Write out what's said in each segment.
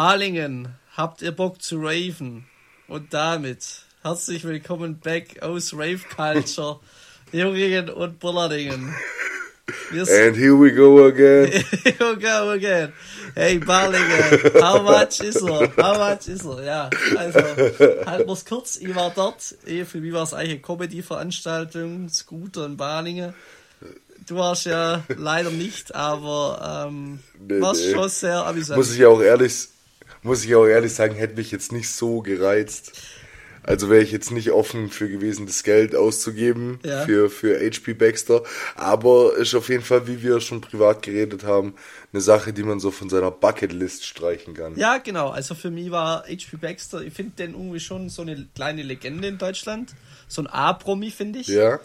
Balingen, habt ihr Bock zu raven? Und damit herzlich willkommen back aus Rave Culture, Jungingen und Bullardingen. And here we go again. here we go again. Hey Balingen, how much is er? How much is er? Ja, also, halt wir's kurz. Ich war dort. Für mich war es eigentlich eine Comedy-Veranstaltung, Scooter in Balingen. Du warst ja leider nicht, aber ähm, nee, warst nee. schon sehr amüsant. Muss ich auch ehrlich, muss ich auch ehrlich sagen, hätte mich jetzt nicht so gereizt. Also wäre ich jetzt nicht offen für gewesen, das Geld auszugeben ja. für, für HP Baxter. Aber ist auf jeden Fall, wie wir schon privat geredet haben, eine Sache, die man so von seiner Bucketlist streichen kann. Ja, genau. Also für mich war HP Baxter, ich finde den irgendwie schon so eine kleine Legende in Deutschland. So ein A-Promi, finde ich. Ja.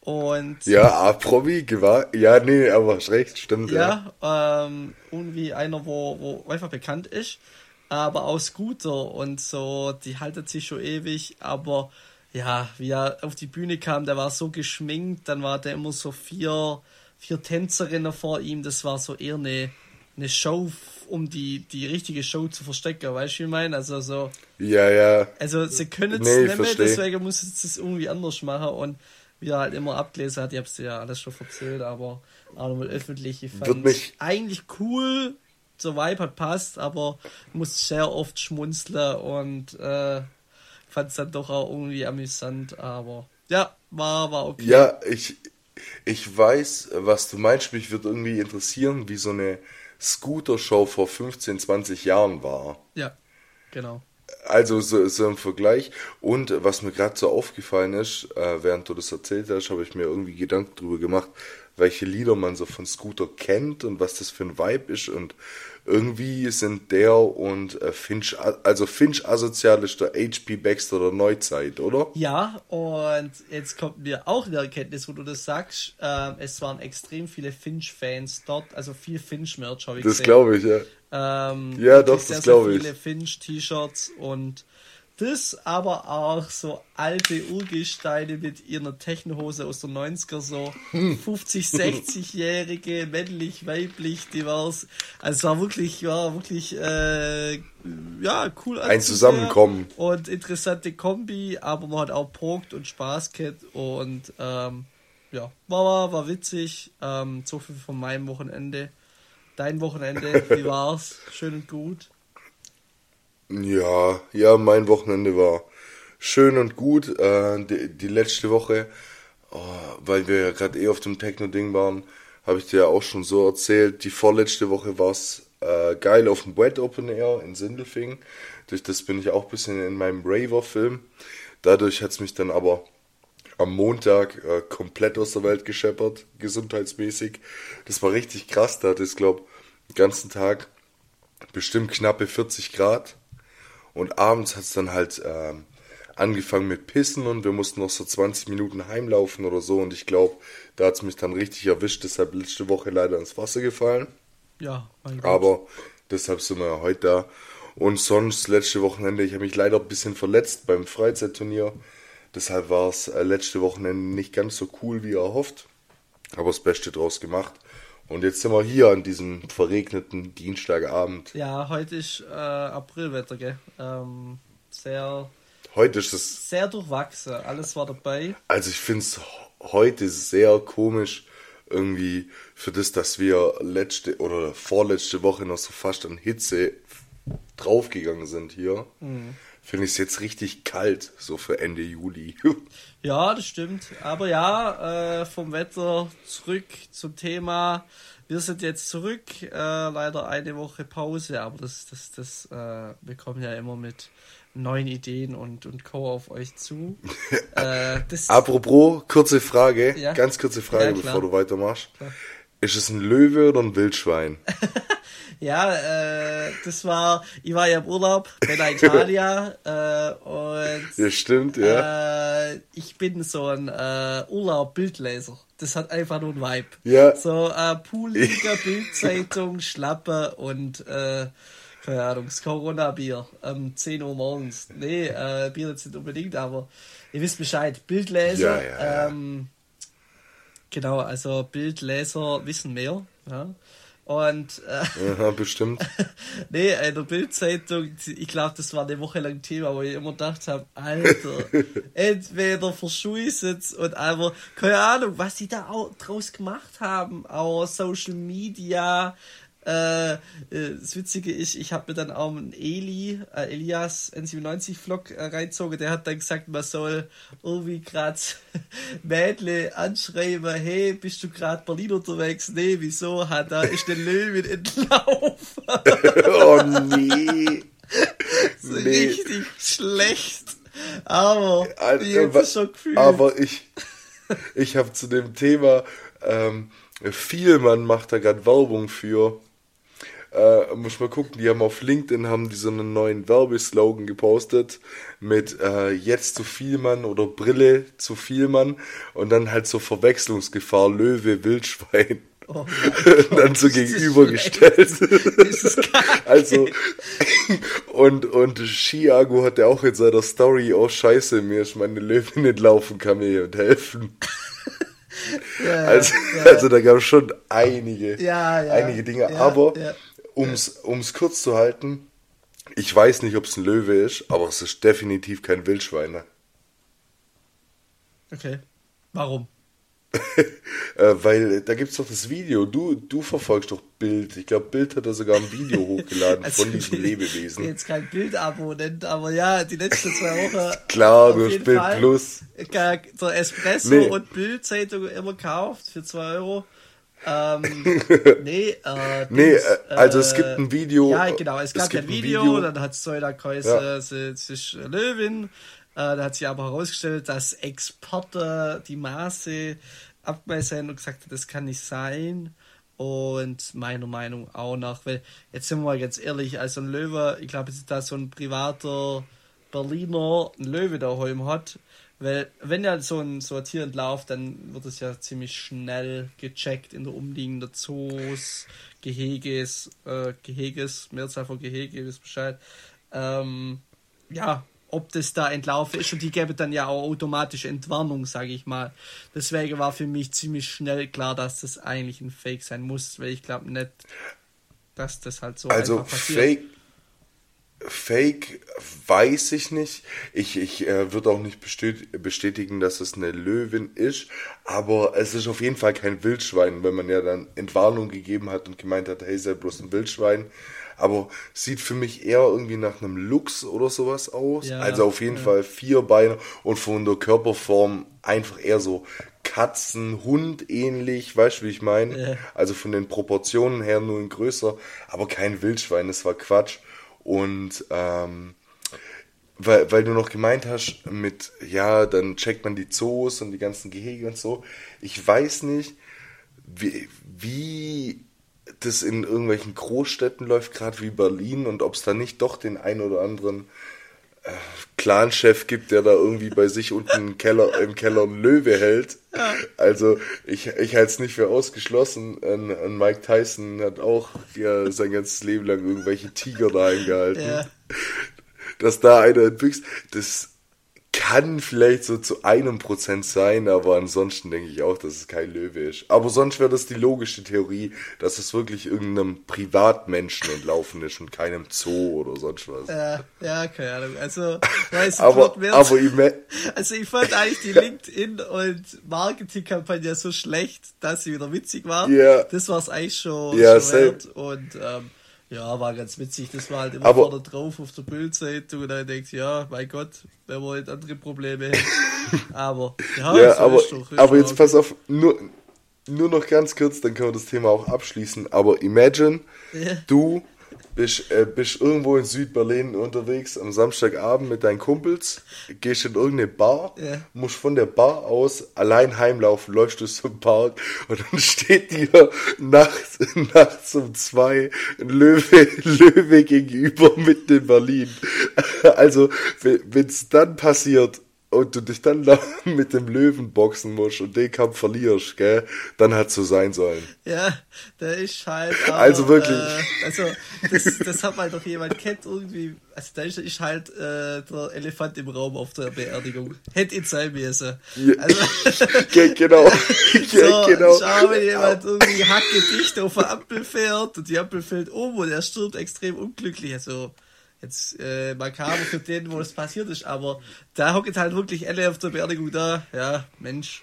Und ja, A-Promi, gewahr. Ja, nee, aber recht, stimmt. Ja, ja. Ähm, irgendwie einer, wo, wo einfach bekannt ist aber auch Scooter und so, die haltet sich schon ewig, aber ja, wie er auf die Bühne kam, der war so geschminkt, dann war der immer so vier, vier Tänzerinnen vor ihm, das war so eher eine, eine Show, um die, die richtige Show zu verstecken, weißt du, wie ich meine? Also so. Ja, ja. Also sie können es nee, nicht mehr, deswegen muss es das irgendwie anders machen und wie er halt immer abgelesen hat, ich hab's dir ja alles schon erzählt, aber auch nochmal öffentlich, ich fand mich eigentlich cool, zur Vibe hat passt, aber muss sehr oft schmunzeln und äh, fand es dann doch auch irgendwie amüsant, aber ja, war, war okay. Ja, ich, ich weiß, was du meinst, mich würde irgendwie interessieren, wie so eine Scooter-Show vor 15, 20 Jahren war. Ja, genau. Also so, so im Vergleich. Und was mir gerade so aufgefallen ist, äh, während du das erzählt hast, habe ich mir irgendwie Gedanken darüber gemacht, welche Lieder man so von Scooter kennt und was das für ein Vibe ist. Und irgendwie sind der und äh, Finch, also Finch asozial ist der HP Baxter der Neuzeit, oder? Ja, und jetzt kommt mir auch eine Erkenntnis, wo du das sagst. Ähm, es waren extrem viele Finch-Fans dort, also viel Finch-Merch habe ich Das glaube ich, ja. Ähm, ja, doch, das glaube ich. viele Finch-T-Shirts und das, aber auch so alte Urgesteine mit ihrer Technohose aus der 90er, so 50, 60-jährige, männlich, weiblich, divers. Also es war wirklich, war wirklich, äh, ja, cool. Ein Zusammenkommen. Und interessante Kombi, aber man hat auch Progt und Spaß gehabt und, ähm, ja, war, war, war witzig. Ähm, so viel von meinem Wochenende. Dein Wochenende, wie war's? Schön und gut. Ja, ja, mein Wochenende war schön und gut. Äh, die, die letzte Woche, oh, weil wir ja gerade eh auf dem Techno-Ding waren, habe ich dir ja auch schon so erzählt. Die vorletzte Woche war es äh, geil auf dem Wet Open Air in Sindelfing. Durch das bin ich auch ein bisschen in meinem Raver-Film. Dadurch hat es mich dann aber am Montag äh, komplett aus der Welt gescheppert, gesundheitsmäßig. Das war richtig krass. Da hatte es, glaube den ganzen Tag bestimmt knappe 40 Grad. Und abends hat es dann halt äh, angefangen mit Pissen und wir mussten noch so 20 Minuten heimlaufen oder so. Und ich glaube, da hat es mich dann richtig erwischt. Deshalb letzte Woche leider ins Wasser gefallen. Ja, mein Gott. Aber deshalb sind wir ja heute da. Und sonst, letzte Wochenende, ich habe mich leider ein bisschen verletzt beim Freizeitturnier. Deshalb war es äh, letzte Wochenende nicht ganz so cool wie erhofft. Aber das Beste draus gemacht. Und jetzt sind wir hier an diesem verregneten Dienstagabend. Ja, heute ist äh, Aprilwetter, gell? Ähm, sehr. Heute ist es. Sehr durchwachsen, alles war dabei. Also ich finde es heute sehr komisch, irgendwie für das, dass wir letzte oder vorletzte Woche noch so fast an Hitze draufgegangen sind hier. Mhm finde ich es jetzt richtig kalt, so für Ende Juli. ja, das stimmt. Aber ja, äh, vom Wetter zurück zum Thema. Wir sind jetzt zurück, äh, leider eine Woche Pause, aber das, das, das, äh, wir kommen ja immer mit neuen Ideen und, und Co. auf euch zu. äh, Apropos, kurze Frage, ja? ganz kurze Frage, ja, bevor du weitermachst. Klar. Ist es ein Löwe oder ein Wildschwein? Ja, äh, das war, ich war ja im Urlaub, Bella Italia, äh, und. Ja, stimmt, ja. Äh, ich bin so ein äh, Urlaub-Bildleser. Das hat einfach nur ein Vibe. Ja. So, äh, Poolliga, Bildzeitung, Schlappe und, äh, keine Ahnung, das Corona-Bier, ähm, 10 Uhr morgens. Nee, äh, Bier jetzt nicht unbedingt, aber ihr wisst Bescheid. Bildleser, ja, ja, ja. ähm, genau, also Bildleser wissen mehr, ja. Und äh, ja, bestimmt. nee, in der Bildzeitung, ich glaube, das war eine Woche lang Thema, wo ich immer gedacht habe, Alter, entweder verschuissen und einfach, keine Ahnung, was die da auch draus gemacht haben, auch Social Media, äh, äh, das Witzige ist, ich habe mir dann auch einen Eli, äh, Elias N97-Vlog äh, reinzogen, der hat dann gesagt, man soll irgendwie gerade Mädle anschreiben, hey, bist du gerade Berlin unterwegs? Nee, wieso? Hat da ist der Löwen entlaufen. oh nee. so nee. Richtig schlecht. Aber Alter, ich aber, schon gefühlt. Aber ich, ich habe zu dem Thema, ähm, Vielmann macht da gerade Werbung für äh, muss mal gucken, die haben auf LinkedIn haben die so einen neuen Werbeslogan gepostet mit äh, jetzt zu viel Mann oder Brille zu viel Mann und dann halt so Verwechslungsgefahr Löwe Wildschwein. Oh dann so gegenübergestellt. also und und Chiago hat ja auch in seiner Story oh scheiße mir ist meine Löwin nicht laufen kann mir und helfen. Ja, also, ja. also da gab es schon einige, ja, einige Dinge, aber um's, um's kurz zu halten, ich weiß nicht, ob es ein Löwe ist, aber es ist definitiv kein Wildschwein. Okay. Warum? äh, weil da gibt es doch das Video. Du, du verfolgst doch Bild. Ich glaube, Bild hat da sogar ein Video hochgeladen also, von diesem Lebewesen. Jetzt kein Bild-Abonnent, aber ja, die letzten zwei Wochen. Klar, du hast Bild Fall Plus. Der Espresso nee. und Bild-Zeitung immer gekauft für 2 Euro. Ähm, nee, äh, nee, äh, also es gibt ein Video. Ja, genau, es gab es ein, Video, Video, dann hat Zoila Kreuse, ja. es ist Löwin. Äh, da hat sich aber herausgestellt, dass Exporter die Maße abgemessen haben und gesagt hat, das kann nicht sein. Und meiner Meinung auch nach, weil jetzt sind wir mal ganz ehrlich, also ein Löwe, ich glaube, es ist da so ein privater Berliner ein Löwe daheim hat, weil, wenn ja so ein, so ein Tier entlauft, dann wird es ja ziemlich schnell gecheckt in der umliegenden Zoos, Geheges, äh, Geheges, Mehrzahl von Gehege, wisst Bescheid. Ähm, ja, ob das da entlaufen ist und die gäbe dann ja auch automatische Entwarnung, sage ich mal. Deswegen war für mich ziemlich schnell klar, dass das eigentlich ein Fake sein muss, weil ich glaube nicht, dass das halt so also einfach passiert. Fake Fake weiß ich nicht. Ich, ich äh, würde auch nicht bestätigen, dass es eine Löwin ist, aber es ist auf jeden Fall kein Wildschwein, wenn man ja dann Entwarnung gegeben hat und gemeint hat, hey, sei bloß ein Wildschwein. Aber sieht für mich eher irgendwie nach einem Luchs oder sowas aus. Ja, also auf jeden ja. Fall vier Beine und von der Körperform einfach eher so Katzen, Hund ähnlich, weißt du, wie ich meine? Ja. Also von den Proportionen her nur ein größer, aber kein Wildschwein, das war Quatsch. Und ähm, weil, weil du noch gemeint hast, mit, ja, dann checkt man die Zoos und die ganzen Gehege und so. Ich weiß nicht, wie, wie das in irgendwelchen Großstädten läuft, gerade wie Berlin, und ob es da nicht doch den ein oder anderen äh, Clanchef gibt, der da irgendwie bei sich unten im Keller, im Keller einen Löwe hält. Ja. Also ich, ich halte es nicht für ausgeschlossen. Ein, ein Mike Tyson hat auch ja, sein ganzes Leben lang irgendwelche Tiger daheim gehalten. Ja. Dass da einer entwächst, das kann vielleicht so zu einem Prozent sein, aber ansonsten denke ich auch, dass es kein Löwe ist. Aber sonst wäre das die logische Theorie, dass es wirklich irgendeinem Privatmenschen entlaufen ist und keinem Zoo oder sonst was. Ja, ja keine Ahnung. Also, weiß aber, aber ich also ich fand eigentlich die LinkedIn und Marketingkampagne so schlecht, dass sie wieder witzig war. Ja. Das war es eigentlich schon, ja, schon wert. Und ähm, ja, war ganz witzig. Das war halt immer aber, vorne drauf auf der Bildzeitung und dann denkt ja, mein Gott, wenn wir halt andere Probleme hätten. aber, ja, ja so aber, ist doch, aber jetzt pass auf, nur, nur noch ganz kurz, dann können wir das Thema auch abschließen. Aber imagine, ja. du bist, äh, bist irgendwo in Südberlin unterwegs am Samstagabend mit deinen Kumpels, gehst in irgendeine Bar, ja. musst von der Bar aus allein heimlaufen, läufst durch so einen Park und dann steht dir nachts, nachts um zwei ein Löwe, Löwe gegenüber mitten in Berlin. Also, wenn es dann passiert, und du dich dann da mit dem Löwen boxen musst und den Kampf verlierst, gell, dann hat so sein sollen. Ja, der ist halt. Aber, also wirklich. Äh, also, das, das hat mal doch jemand kennt irgendwie. Also, da ist, ist halt äh, der Elefant im Raum auf der Beerdigung. Hätte ihn sein müssen. Ja. Also, genau. so, genau. Schau, wenn jemand irgendwie hacke dicht auf der Ampel fährt und die Ampel fällt um und er stirbt extrem unglücklich. Also, jetzt äh, makaber für den, wo es passiert ist, aber da hocken halt wirklich alle auf der Beerdigung da. Ja, Mensch.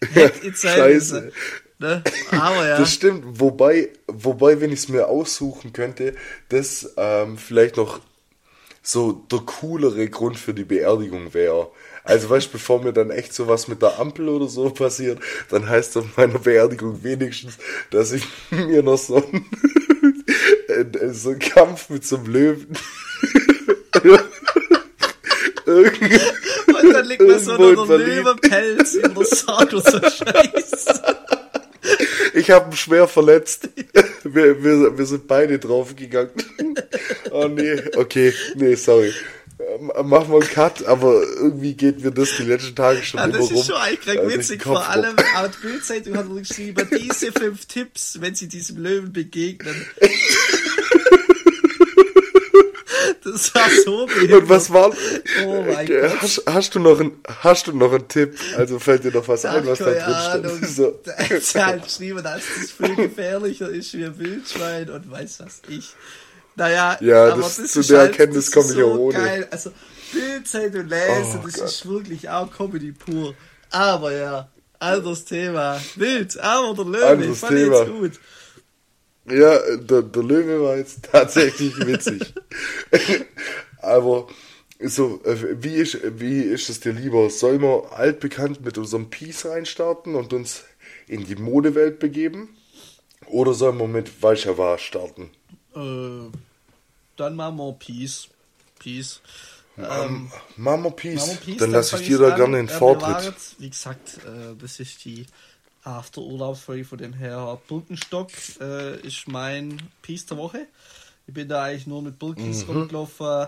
Scheiße. Ne? Aber ja. Das stimmt, wobei, wobei, wenn ich es mir aussuchen könnte, das ähm, vielleicht noch so der coolere Grund für die Beerdigung wäre. Also weißt du, bevor mir dann echt sowas mit der Ampel oder so passiert, dann heißt auf meiner Beerdigung wenigstens, dass ich mir noch so ein so ein Kampf mit so einem Löwen. Und dann liegt man so noch ein Löwenpelz in der Sarg oder so Scheiße. Ich habe ihn schwer verletzt. Wir, wir, wir sind beide draufgegangen. Oh nee, okay, nee, sorry. Machen wir einen Cut, aber irgendwie geht mir das die letzten Tage schon ja, immer rum. Das ist schon eigentlich also witzig, vor allem laut Bildzeitung hat geschrieben, diese fünf Tipps, wenn sie diesem Löwen begegnen. Das war so behindert. Und was war? Oh mein Gott. Hast, hast, du noch ein, hast du noch einen Tipp? Also fällt dir noch was Ach, ein, was da drin steht? So. Da ist halt geschrieben, dass das viel gefährlicher ist wie ein Wildschwein und weiß was ich. Naja, ja, aber das, das zu der halt, Erkenntnis komme ich so ohne. Geil. Also, Bildzeit und Lese, oh, das Gott. ist wirklich auch Comedy pur. Aber ja, anderes Thema. Wild, aber der Löwe, fand jetzt gut. Ja, der, der Löwe war jetzt tatsächlich witzig. Aber so, äh, wie ist, wie ist es dir lieber? Sollen wir altbekannt mit unserem Peace reinstarten und uns in die Modewelt begeben? Oder sollen wir mit Walchawa starten? Äh, dann machen wir Peace. Peace. Ähm, machen wir Peace. Peace. Dann, dann lasse ich dir da gerne den Vortritt. Wie gesagt, äh, das ist die After-Urlaubsfolge von den Herr Birkenstock äh, ist mein Piece der Woche. Ich bin da eigentlich nur mit Birkis mhm. rumgelaufen.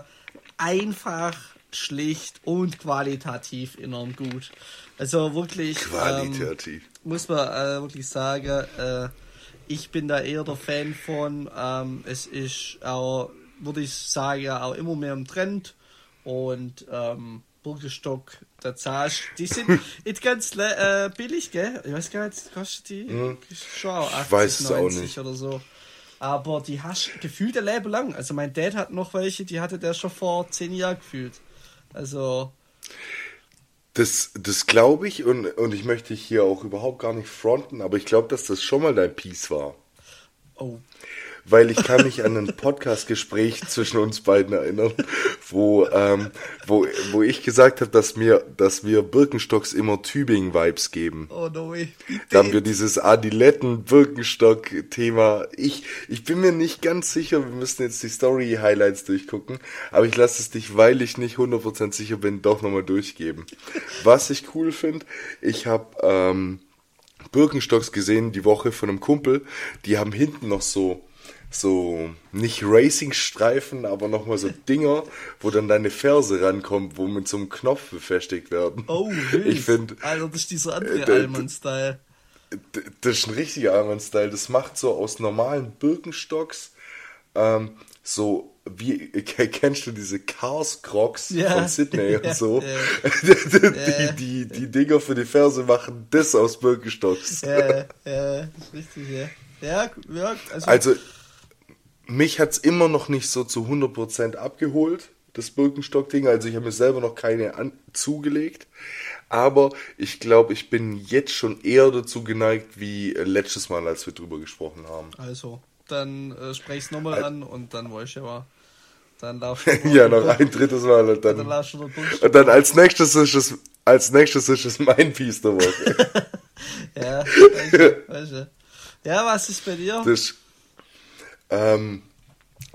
Einfach, schlicht und qualitativ enorm gut. Also wirklich. Qualitativ. Ähm, muss man äh, wirklich sagen, äh, ich bin da eher der Fan von. Ähm, es ist auch, würde ich sagen, auch immer mehr im Trend. Und ähm, Birkenstock, der zahlst Die sind nicht ganz äh, billig, gell? Ich weiß gar nicht, kostet die hm. schon 80, weiß 90 oder so. Aber die hast du gefühlt ein Leben lang. Also mein Dad hat noch welche, die hatte der schon vor 10 Jahren gefühlt. Also. Das, das glaube ich und, und ich möchte hier auch überhaupt gar nicht fronten, aber ich glaube, dass das schon mal dein Piece war. Oh, weil ich kann mich an ein Podcast-Gespräch zwischen uns beiden erinnern, wo, ähm, wo, wo ich gesagt habe, dass mir, dass wir Birkenstocks immer Tübingen-Vibes geben. Oh no way. Da haben wir dieses Adiletten-Birkenstock-Thema. Ich, ich bin mir nicht ganz sicher, wir müssen jetzt die Story-Highlights durchgucken, aber ich lasse es dich, weil ich nicht 100% sicher bin, doch nochmal durchgeben. Was ich cool finde, ich habe ähm, Birkenstocks gesehen die Woche von einem Kumpel, die haben hinten noch so so nicht Racing-Streifen, aber nochmal so Dinger, wo dann deine Ferse rankommt, wo mit so einem Knopf befestigt werden. Oh, wild. Ich finde. Alter, das ist dieser andere äh, Allmann-Style. Das ist ein richtiger Allmann-Style. Das macht so aus normalen Birkenstocks ähm, so wie kennst du diese Cars Crocs ja. von Sydney und so? Ja. die, die, die Dinger für die Ferse machen das aus Birkenstocks. Ja, ja, ist richtig, ja. Ja, ja also, also mich hat es immer noch nicht so zu 100% abgeholt, das Birkenstock-Ding. Also ich habe mir selber noch keine an zugelegt. Aber ich glaube, ich bin jetzt schon eher dazu geneigt, wie letztes Mal, als wir drüber gesprochen haben. Also, dann äh, sprech's nochmal Al an und dann weiß ich ja Dann laufst du Ja, noch ein drittes Mal und dann. Und dann, und dann als nächstes ist es, als nächstes ist es mein Piece der Woche. ja, weißt du, weißt du. Ja, was ist bei dir? Das, ähm,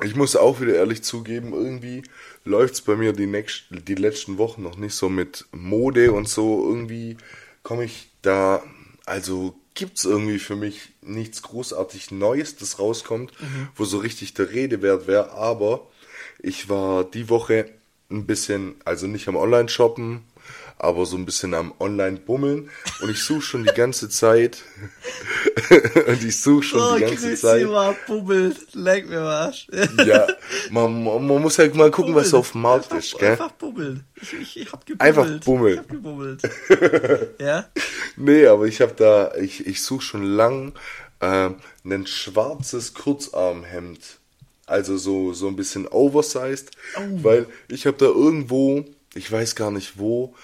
ich muss auch wieder ehrlich zugeben, irgendwie läuft es bei mir die, nächst, die letzten Wochen noch nicht so mit Mode und so. Irgendwie komme ich da, also gibt es irgendwie für mich nichts großartig Neues, das rauskommt, mhm. wo so richtig der Rede wert wäre. Aber ich war die Woche ein bisschen, also nicht am Online-Shoppen, aber so ein bisschen am Online-Bummeln. Und ich suche schon die ganze Zeit. und ich suche schon Oh, die ganze grüß Zeit. mal, bummelt. Leck mir was. Ja, man, man man muss halt mal gucken, was auf dem Markt einfach, ist, gell? Einfach bummeln. Ich, ich, hab gebummelt. Einfach bummeln. Ich hab gebummelt. ja? Nee, aber ich habe da, ich, ich suche schon lang ähm, ein schwarzes Kurzarmhemd. Also so, so ein bisschen oversized, weil ich habe da irgendwo, ich weiß gar nicht wo,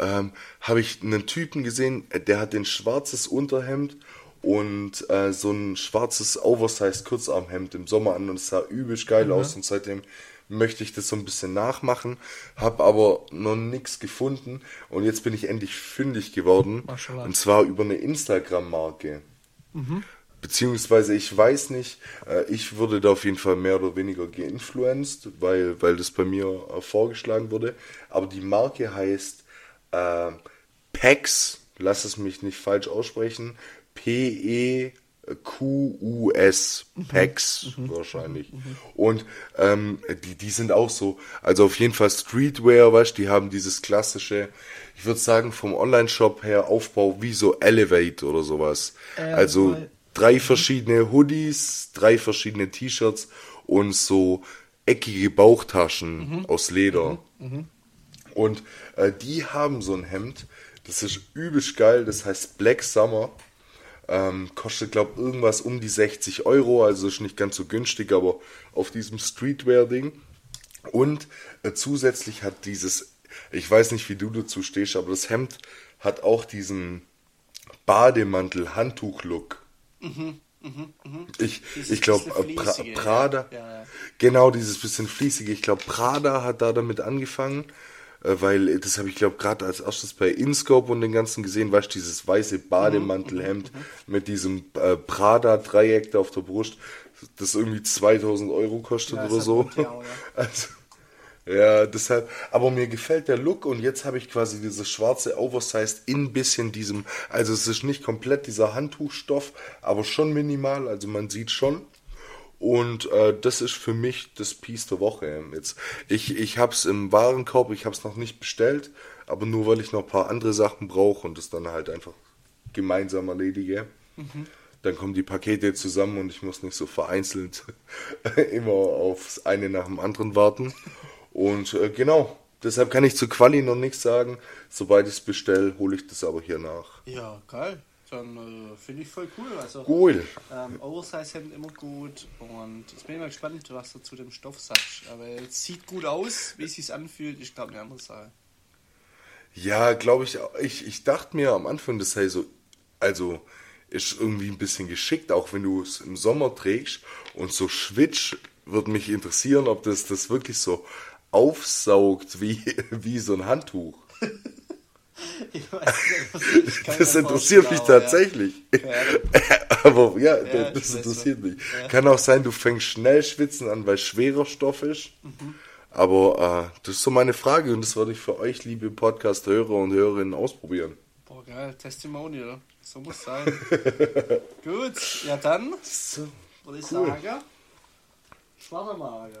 ähm, habe ich einen Typen gesehen, äh, der hat ein schwarzes Unterhemd und äh, so ein schwarzes oversized Kurzarmhemd im Sommer an und es sah übelst geil aus und seitdem möchte ich das so ein bisschen nachmachen, habe aber noch nichts gefunden und jetzt bin ich endlich fündig geworden Maschallah. und zwar über eine Instagram-Marke. Beziehungsweise ich weiß nicht, äh, ich wurde da auf jeden Fall mehr oder weniger geinfluenced, weil, weil das bei mir äh, vorgeschlagen wurde. Aber die Marke heißt äh, PEX, lass es mich nicht falsch aussprechen, P-E-Q-U-S, PEX wahrscheinlich. Und ähm, die, die sind auch so, also auf jeden Fall Streetwear, weißt die haben dieses klassische, ich würde sagen vom Online-Shop her Aufbau wie so Elevate oder sowas. also weil- drei verschiedene Hoodies, drei verschiedene T-Shirts und so eckige Bauchtaschen aus Leder. Und äh, die haben so ein Hemd, das ist übelst geil, das heißt Black Summer. Ähm, kostet, glaube irgendwas um die 60 Euro, also ist nicht ganz so günstig, aber auf diesem Streetwear-Ding. Und äh, zusätzlich hat dieses, ich weiß nicht, wie du dazu stehst, aber das Hemd hat auch diesen Bademantel-Handtuch-Look. Ich, Dieses ich glaube, bisschen pra. Prada, Ja, ja. genau dieses bisschen fließige. Ich glaube, Prada hat da damit angefangen, äh, weil äh, das habe ich glaube gerade als erstes bei InScope und den ganzen gesehen, weißt du, dieses weiße Mhm, Bademantelhemd mit diesem äh, Prada-Dreieck da auf der Brust, das irgendwie 2000 Euro kostet Ja, oder so. gut, ja, oder? Also, ja, deshalb, aber mir gefällt der Look und jetzt habe ich quasi dieses schwarze Oversized in bisschen diesem, also es ist nicht komplett dieser Handtuchstoff, aber schon minimal, also man sieht schon. Und äh, das ist für mich das Piece der Woche. Jetzt, ich ich habe es im Warenkorb, ich habe es noch nicht bestellt, aber nur weil ich noch ein paar andere Sachen brauche und es dann halt einfach gemeinsam erledige. Dann kommen die Pakete zusammen und ich muss nicht so vereinzelt immer aufs eine nach dem anderen warten. Und äh, genau, deshalb kann ich zu Quali noch nichts sagen. Sobald ich es bestelle, hole ich das aber hier nach. Ja, geil. Dann äh, finde ich voll cool. Also, Cool. ähm, Oversize-Hemd immer gut. Und jetzt bin ich mal gespannt, was du zu dem Stoff sagst. Aber es sieht gut aus, wie es sich anfühlt. Ich glaube, eine andere Sache. Ja, glaube ich, ich. Ich dachte mir am Anfang, das sei so, also ist irgendwie ein bisschen geschickt, auch wenn du es im Sommer trägst und so schwitzt, würde mich interessieren, ob das das wirklich so aufsaugt wie, wie so ein Handtuch. Ich weiß nicht, ich kann Das interessiert mich aber tatsächlich. Ja. Aber ja, Ja, das interessiert mich. Ja. Kann auch sein, du fängst schnell schwitzen an, weil es schwerer Stoff ist. Mhm. Aber äh, das ist so meine Frage und das werde ich für euch, liebe Podcast-Hörer und Hörerinnen, ausprobieren. Boah, geil. Testimonial. So muss sein. gut, ja dann So. würde ich Cool. sagen, schwacher Mager. Weiß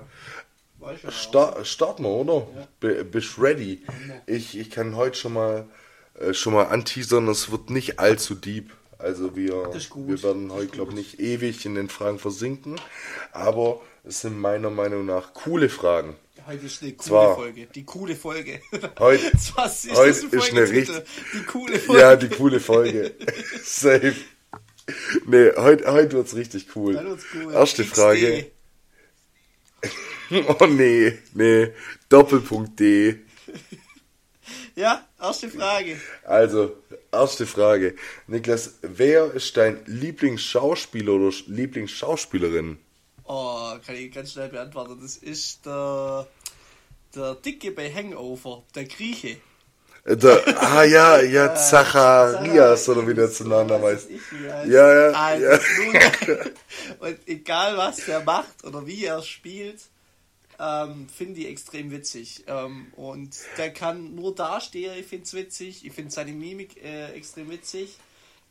ja Sta starten wir, oder? Ja. Be bist ready? Ich, ich kann heute schon mal äh, schon mal anteasern, es wird nicht allzu deep. Also wir, wir werden heute, glaube ich, nicht ewig in den Fragen versinken. Aber es sind meiner Meinung nach coole Fragen. Heute ist eine coole Zwar- Folge. Die coole Folge. Heute- ist heute ist eine richtig- Die coole Folge. Ja, die coole Folge. Safe. Nee, heute, heute wird's richtig cool. Cool. Erste XD. Frage. Oh nee, nee. Doppelpunkt D. Ja, erste Frage. Also, erste Frage. Niklas, wer ist dein Lieblingsschauspieler oder Sch- Lieblingsschauspielerin? Oh, kann ich ganz schnell beantworten. Das ist der, der Dicke bei Hangover, der Grieche. Äh, Der, ah ja, ja, Zacharias oder wie der zu Namen heißt. Ja, ja, Also, ja. nun- Und egal was der macht oder wie er spielt, ähm, finde ich extrem witzig. Ähm, und der kann nur dastehen, ich finde es witzig. Ich finde seine Mimik äh, extrem witzig.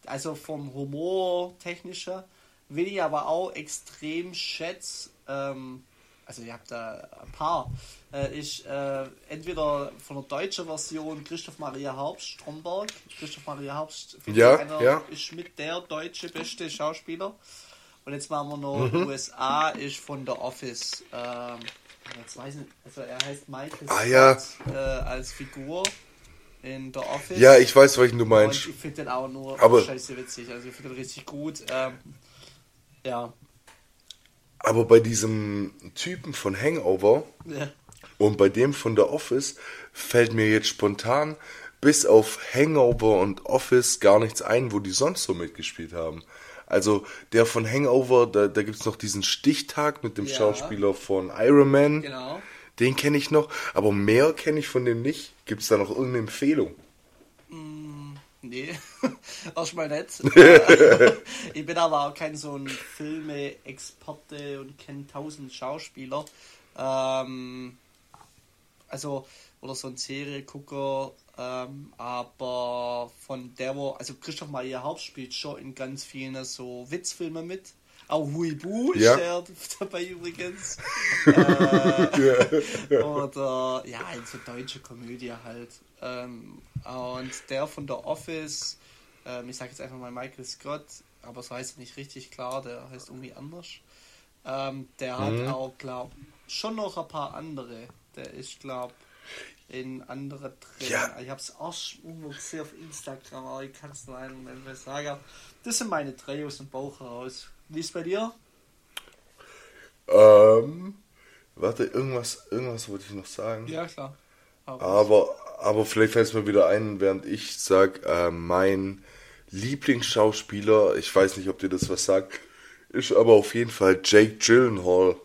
Also vom Humor technischer. Will ich aber auch extrem schätze, ähm, also ihr habt da ein paar, äh, ist äh, entweder von der deutschen Version Christoph Maria Herbst, Stromberg. Christoph Maria Herbst finde Ja, einer, ja. ist mit der deutsche beste Schauspieler. Und jetzt machen wir noch USA, ist von The Office. Ähm, jetzt weiß ich nicht, also er heißt Michael Ah, ja. Scott, äh, als Figur in The Office. Ja, ich weiß, welchen du Und meinst. ich finde den auch nur Aber- scheiße witzig. Also ich finde den richtig gut. Ähm, ja. Aber bei diesem Typen von Hangover ja. und bei dem von The Office fällt mir jetzt spontan bis auf Hangover und Office gar nichts ein, wo die sonst so mitgespielt haben. Also der von Hangover, da, da gibt es noch diesen Stichtag mit dem Ja. Schauspieler von Iron Man. Genau. Den kenne ich noch, aber mehr kenne ich von dem nicht. Gibt es da noch irgendeine Empfehlung? Nee, erstmal nicht. Ich bin aber auch kein so ein Filme-Experte und kenne tausend Schauspieler. Ähm, also, oder so ein Seriegucker. Ähm, aber von der, wo, also Christoph Maria Haupt spielt schon in ganz vielen so Witzfilmen mit. Auch Huibu ist Ja. der dabei übrigens. äh, oder ja, in so deutsche Komödie halt. Ähm, und der von der Office, ähm, ich sage jetzt einfach mal Michael Scott, aber so heißt er nicht richtig klar, der heißt irgendwie anders. Ähm, der hat auch, glaub, schon noch ein paar andere. Der ist, glaub, in andere drin. Ja. Ich habe es auch schon irgendwo gesehen auf Instagram, aber ich kann es nur einen Moment mehr sagen. Das sind meine drei aus dem Bauch heraus. Wie ist bei dir? Ähm, warte, irgendwas, irgendwas wollte ich noch sagen. Ja, klar. Aber Aber, aber vielleicht fällt es mir wieder ein, während ich sag, äh, mein Lieblingsschauspieler, ich weiß nicht, ob dir das was sagt, ist aber auf jeden Fall Jake Gyllenhaal.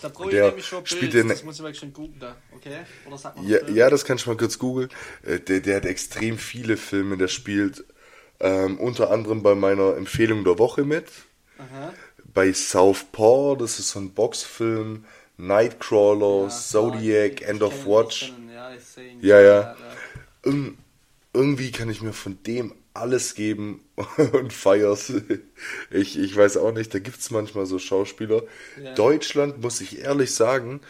Da brauche ich Der nämlich schon spielt Bild. Das muss ich wirklich schon googeln, okay? Oder sag mal Ja, ja, das kann ich mal kurz googeln. Äh, Der, der hat extrem viele Filme, der spielt ähm, unter anderem bei meiner Empfehlung der Woche mit. Aha. Bei Southpaw, das ist so ein Boxfilm, Nightcrawler, Ja, Zodiac, End of Watch. Ja. Ja, ja. Irg irgendwie kann ich mir von dem alles geben und feier's. Ich, ich weiß auch nicht, da gibt's manchmal so Schauspieler. Ja. Deutschland, muss ich ehrlich sagen,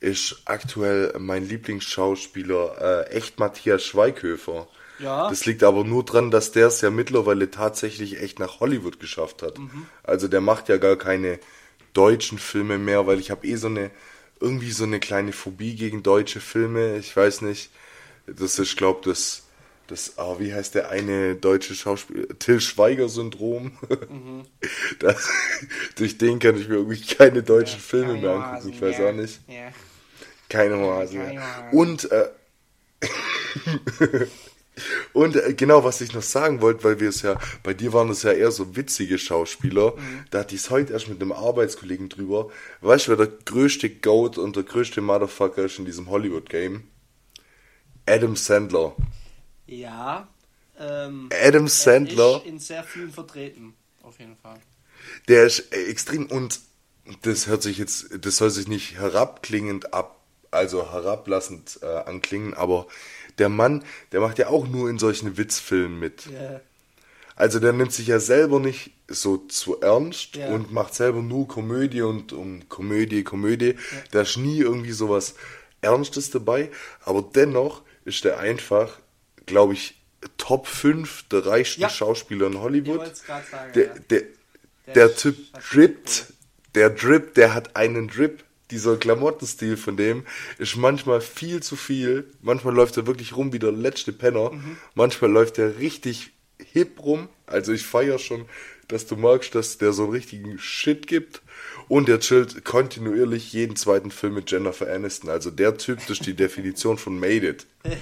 ist aktuell mein Lieblingsschauspieler äh, echt Matthias Schweighöfer. Ja. Das liegt aber nur dran, dass der es ja mittlerweile tatsächlich echt nach Hollywood geschafft hat. Mhm. Also der macht ja gar keine deutschen Filme mehr, weil ich habe eh so eine irgendwie so eine kleine Phobie gegen deutsche Filme. Ich weiß nicht. Das ist, glaube das das ah, wie heißt der eine deutsche Schauspieler Till Schweiger Syndrom. Mhm. Das, durch den kann ich mir irgendwie keine deutschen Filme Keine mehr angucken. Hasen, Ich weiß ja. auch nicht. Ja. Keine Keine mehr. Und, äh, und äh, genau, was ich noch sagen wollte, weil wir es ja, bei dir waren es ja eher so witzige Schauspieler, Mhm. da hatte ich es heute erst mit einem Arbeitskollegen drüber. Weißt du, wer der größte Goat und der größte Motherfucker ist in diesem Hollywood-Game? Adam Sandler. Ja. Ähm, Adam er Sandler. ist in sehr vielen vertreten, auf jeden Fall. Der ist extrem und das hört sich jetzt, das soll sich nicht herabklingend ab, also herablassend äh, anklingen, aber der Mann, der macht ja auch nur in solchen Witzfilmen mit. Ja. Also der nimmt sich ja selber nicht so zu ernst Ja. und macht selber nur Komödie und um Komödie, Komödie. Da ist nie irgendwie sowas Ernstes dabei, aber dennoch ist der einfach, glaube ich, Top 5 der reichsten Ja. Schauspieler in Hollywood. sagen. Der, der, Der der Typ drippt, der Drip, der hat einen Drip. Dieser Klamottenstil von dem ist manchmal viel zu viel. Manchmal läuft er wirklich rum wie der letzte Penner. Mhm. Manchmal läuft er richtig hip rum. Also ich feiere schon, dass du magst, dass der so einen richtigen Shit gibt. Und der chillt kontinuierlich jeden zweiten Film mit Jennifer Aniston. Also der Typ, ist die Definition von Made It.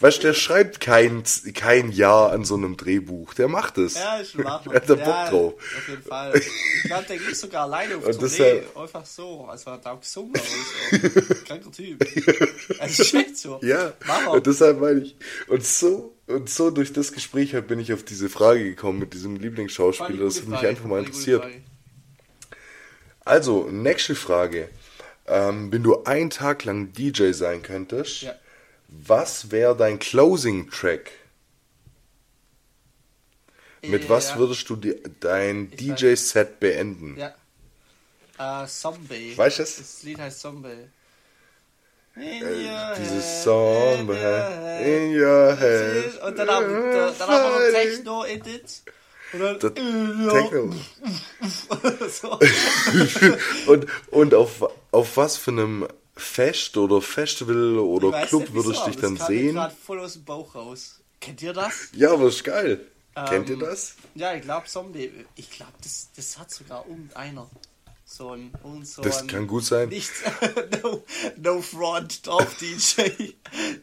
Weißt du, der schreibt kein, kein Jahr an so einem Drehbuch. Der macht es. Ja, ist ein Wachmann. Der hat da ja, Bock drauf. Auf jeden Fall. Ich glaube, der geht sogar alleine auf Und Tournee. Einfach so. Also hat er auch gesungen. oder so. Kranker Typ. Also echt so. Ja, Mach er. und deshalb meine ich. Und so, und so durch das Gespräch halt bin ich auf diese Frage gekommen mit diesem ich Lieblingsschauspieler. Das hat mich einfach mal ich interessiert. Also, nächste Frage. Ähm, wenn du einen Tag lang DJ sein könntest, Ja. Was wäre dein Closing Track? Mit was Ja. würdest du die, dein. DJ-Set beenden? Ja. Äh, Zombie. Weißt du es? Das Lied heißt Zombie. In Äh, your dieses Zombie in your head. Und dann haben, wir- noch Techno-Edit. Und dann. Das Techno. und und auf, auf was für einem Fest oder Festival oder Ich Club nicht, würdest du dich dann das sehen? grad voll aus dem Bauch raus. Kennt ihr das? Ja, aber ist geil. Kennt ihr Ähm, das? Ja, ich glaube Zombie. Ich glaube, das, das hat sogar irgendeiner. So ein, irgend so Das ein, kann gut sein. Nicht, no, no front, Dorf-DJ.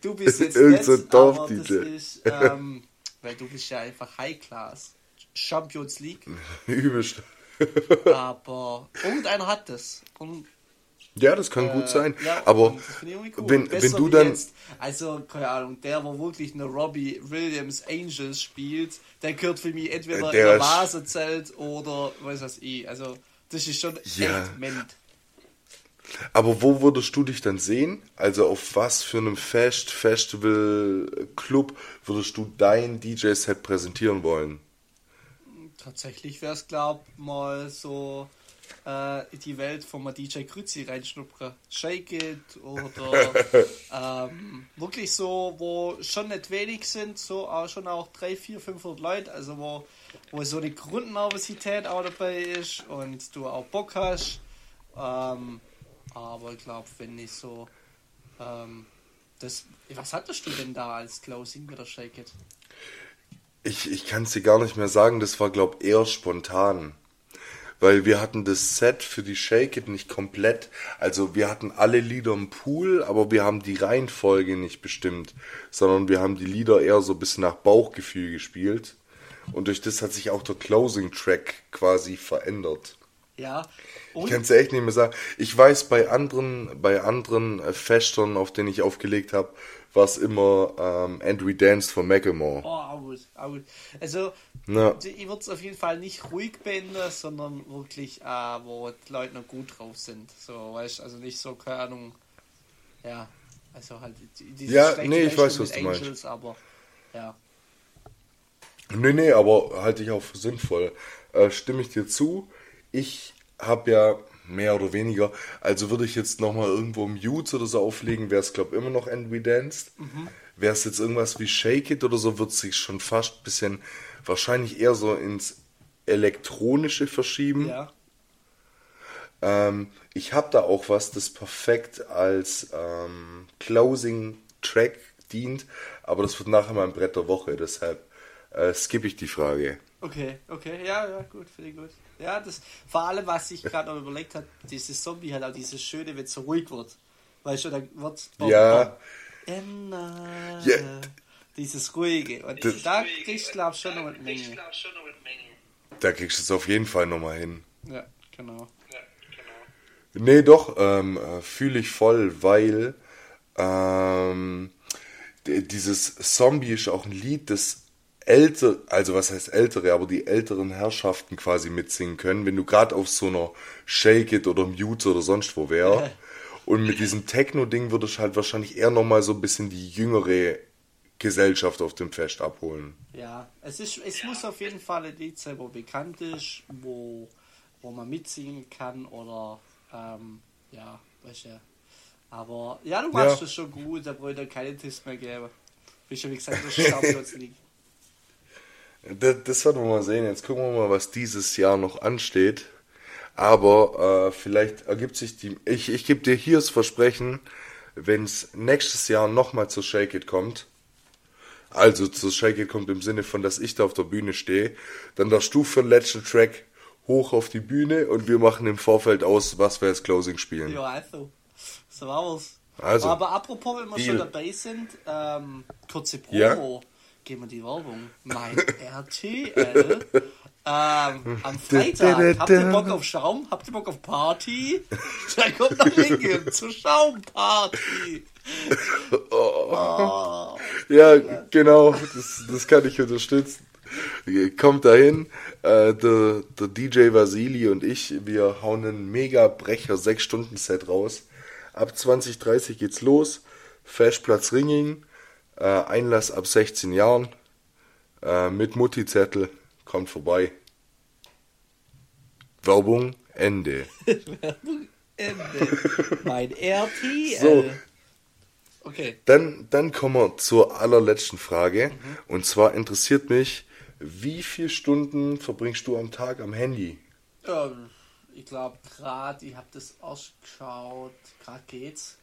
Du bist jetzt so nett, aber Dorf-DJ. das ist, ähm, weil du bist ja einfach High-Class. Champions League. Übelst. Aber irgendeiner hat das. Und, Ja, das kann gut äh, sein. ja, aber ich cool. wenn, wenn du dann. Jetzt, also, keine Ahnung, der, wo wirklich eine Robbie Williams Angels spielt, der gehört für mich entweder Äh, der in ein ist- Vasenzelt oder weiß was ich. Also, das ist schon Ja. echt ment. Aber wo würdest du dich dann sehen? Also auf was für einem Fest, Festival, Club würdest du dein DJ-Set präsentieren wollen? Tatsächlich wäre es, glaub mal so äh, in die Welt von DJ Grüzi reinschnuppern. Shake It oder ähm, wirklich so, wo schon nicht wenig sind, so auch schon auch 3, 4, 500 Leute, also wo, wo so eine Grundnervosität auch dabei ist und du auch Bock hast. Ähm, aber ich glaube, wenn ich so ähm, das, was hattest du denn da als Closing mit der Shake It? Ich, ich kann es dir gar nicht mehr sagen, das war, glaub eher spontan. Weil wir hatten das Set für die Shake It nicht komplett. Also wir hatten alle Lieder im Pool, aber wir haben die Reihenfolge nicht bestimmt. Sondern wir haben die Lieder eher so ein bisschen nach Bauchgefühl gespielt. Und durch das hat sich auch der Closing Track quasi verändert. Ja. Ich kann es ja echt nicht mehr sagen. Ich weiß, bei anderen, bei anderen äh, Festern, auf denen ich aufgelegt habe, war es immer ähm, And We Danced von Macklemore. Oh, auch gut, auch gut. Also, Ja. ich würde es auf jeden Fall nicht ruhig beenden, sondern wirklich, äh, wo die Leute noch gut drauf sind. So, weißt du, also nicht so, keine Ahnung, ja, also halt die- diese Ja, schlechte nee, ich weiß, was du meinst. Angels, aber ja. Nee, nee, aber halte ich auch für sinnvoll. Äh, stimme ich dir zu. Ich habe ja mehr oder weniger, also würde ich jetzt nochmal irgendwo Mute oder so auflegen, wäre es, glaube ich, immer noch And We Danced. Wäre es jetzt irgendwas wie Shake It oder so, wird sich schon fast ein bisschen, wahrscheinlich eher so ins Elektronische verschieben. Ja. Ähm, ich habe da auch was, das perfekt als ähm, Closing Track dient, aber das wird nachher mal ein Brett der Woche, deshalb äh, skippe ich die Frage. Okay, okay, ja, ja, gut, finde ich gut. Ja, das, vor allem, was ich gerade noch überlegt habe, dieses Zombie halt auch dieses Schöne, wenn es so ruhig wird. Weißt du, dann wird Ja. Emma. Ja. Dieses Ruhige. Und Das- da kriegst du, glaube ich, schon noch eine Menge. Da kriegst du es auf jeden Fall nochmal hin. Ja, genau. Nee, doch, ähm, äh, fühle ich voll, weil ähm, dieses Zombie ist auch ein Lied, das älter, also was heißt ältere, aber die älteren Herrschaften quasi mitsingen können, wenn du gerade auf so einer Shake It oder Mute oder sonst wo wär. Und mit diesem Techno-Ding würde ich halt wahrscheinlich eher nochmal so ein bisschen die jüngere Gesellschaft auf dem Fest abholen. Ja, es, ist, es muss auf jeden Fall ein Lied sein, wo bekannt ist, wo, wo man mitsingen kann oder, ähm, ja, weißt du. Aber, ja, du machst Ja. das schon gut, da wollte keine Tipps mehr geben. Wie gesagt, das Champions League. Das, das werden wir mal sehen. Jetzt gucken wir mal, was dieses Jahr noch ansteht. Aber äh, vielleicht ergibt sich die. Ich, ich gebe dir hier das Versprechen, wenn es nächstes Jahr nochmal zur Shake It kommt, also zur Shake It kommt im Sinne von, dass ich da auf der Bühne stehe, dann darfst du für den letzten Track hoch auf die Bühne und wir machen im Vorfeld aus, was wir als Closing spielen. Ja, also. So wir's. Also. Aber apropos, wenn wir Deal. schon dabei sind, ähm, kurze Promo. Ja. Gehen wir die Werbung. Mein RTL. Ähm, am Freitag. Habt ihr Bock auf Schaum? Habt ihr Bock auf Party? Dann kommt nach Lincoln zur Schaumparty. Oh. Ja, genau, das, das kann ich unterstützen. Kommt dahin, äh, der, der DJ Vasili und ich, wir hauen einen mega Brecher 6-Stunden-Set raus. Ab 2030 geht's los. Festplatz Ringing, äh, Einlass ab 16 Jahren, äh, mit Mutti-Zettel, kommt vorbei. Werbung, Ende. Werbung Ende. mein RTL. So. Okay. Dann, dann kommen wir zur allerletzten Frage. Und zwar interessiert mich, wie viele Stunden verbringst du am Tag am Handy? Ähm, ich glaube gerade, ich habe das ausgeschaut, gerade geht's.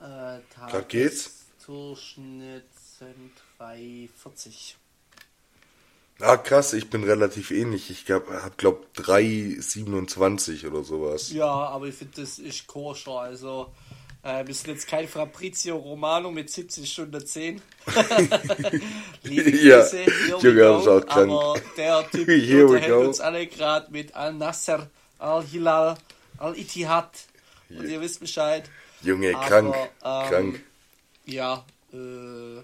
Äh, Grad geht's? Durchschnitt sind 340. Ah, krass, ich bin relativ ähnlich. Ich hab, hab glaub 3,27 oder sowas. Ja, aber ich finde, das ist koscher. Also, äh, wir sind jetzt kein Fabrizio Romano mit 70 Stunden 10. Liebe Ja, Grüße, Junge, ist auch krank. Aber der Typ unterhält uns alle gerade mit Al-Nasser, Al-Hilal, Al-Ittihad. Und ihr wisst Bescheid. Junge, Aber, krank, ähm, krank. Ja, äh,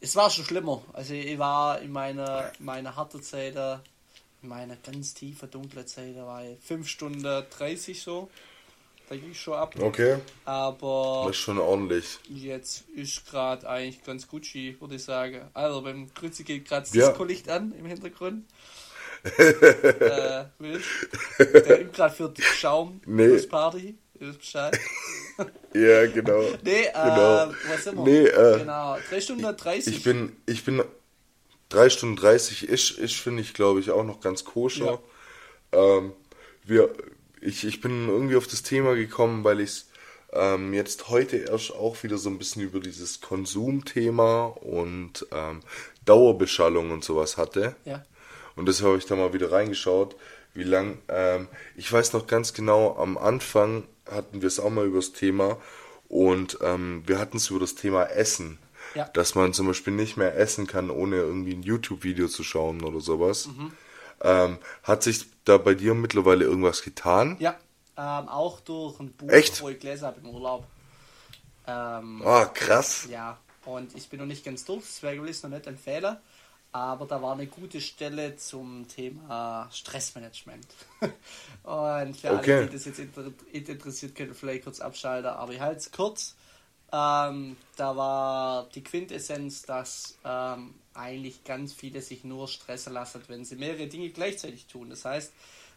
es war schon schlimmer. Also ich war in meiner, meiner harten Zeit, äh, in meiner ganz tiefen, dunklen Zeit, da war ich 5 Stunden 30 so. Da ging ich schon ab. Okay, Aber das ist schon ordentlich. jetzt ist gerade eigentlich ganz Gucci, würde ich sagen. Also beim Grütze geht gerade das Ja. Disco-Licht an im Hintergrund. äh, wild. Der übt gerade für Schaum Nee. plus Party. Wisst Bescheid. Ja, genau. Nee, äh, Genau. was sind wir? Nee, äh, genau, 3 Stunden 30. Ich bin, ich bin 3 Stunden 30 ist, ist finde ich, glaube ich, auch noch ganz koscher. Ähm, wir, ich, ich bin irgendwie auf das Thema gekommen, weil ich es ähm, jetzt heute erst auch wieder so ein bisschen über dieses Konsumthema und ähm, Dauerbeschallung und sowas hatte. Ja. Und das habe ich da mal wieder reingeschaut, wie lang. Ähm, ich weiß noch ganz genau, am Anfang hatten wir es auch mal über das Thema und ähm, wir hatten es über das Thema Essen. Ja. Dass man zum Beispiel nicht mehr essen kann, ohne irgendwie ein YouTube-Video zu schauen oder sowas. Mhm. Ähm, hat sich da bei dir mittlerweile irgendwas getan? Ja, ähm, auch durch ein Buch, Echt? wo ich gelesen habe im Urlaub. Ähm, Ah, krass. Ja, und ich bin noch nicht ganz durch, deswegen will ich es noch nicht empfehlen. Aber da war eine gute Stelle zum Thema Stressmanagement. und für Okay. alle, die das jetzt inter interessiert, können vielleicht kurz abschalten. Aber ich halte es kurz. Ähm, da war die Quintessenz, dass ähm, eigentlich ganz viele sich nur stressen lassen, wenn sie mehrere Dinge gleichzeitig tun. Das heißt,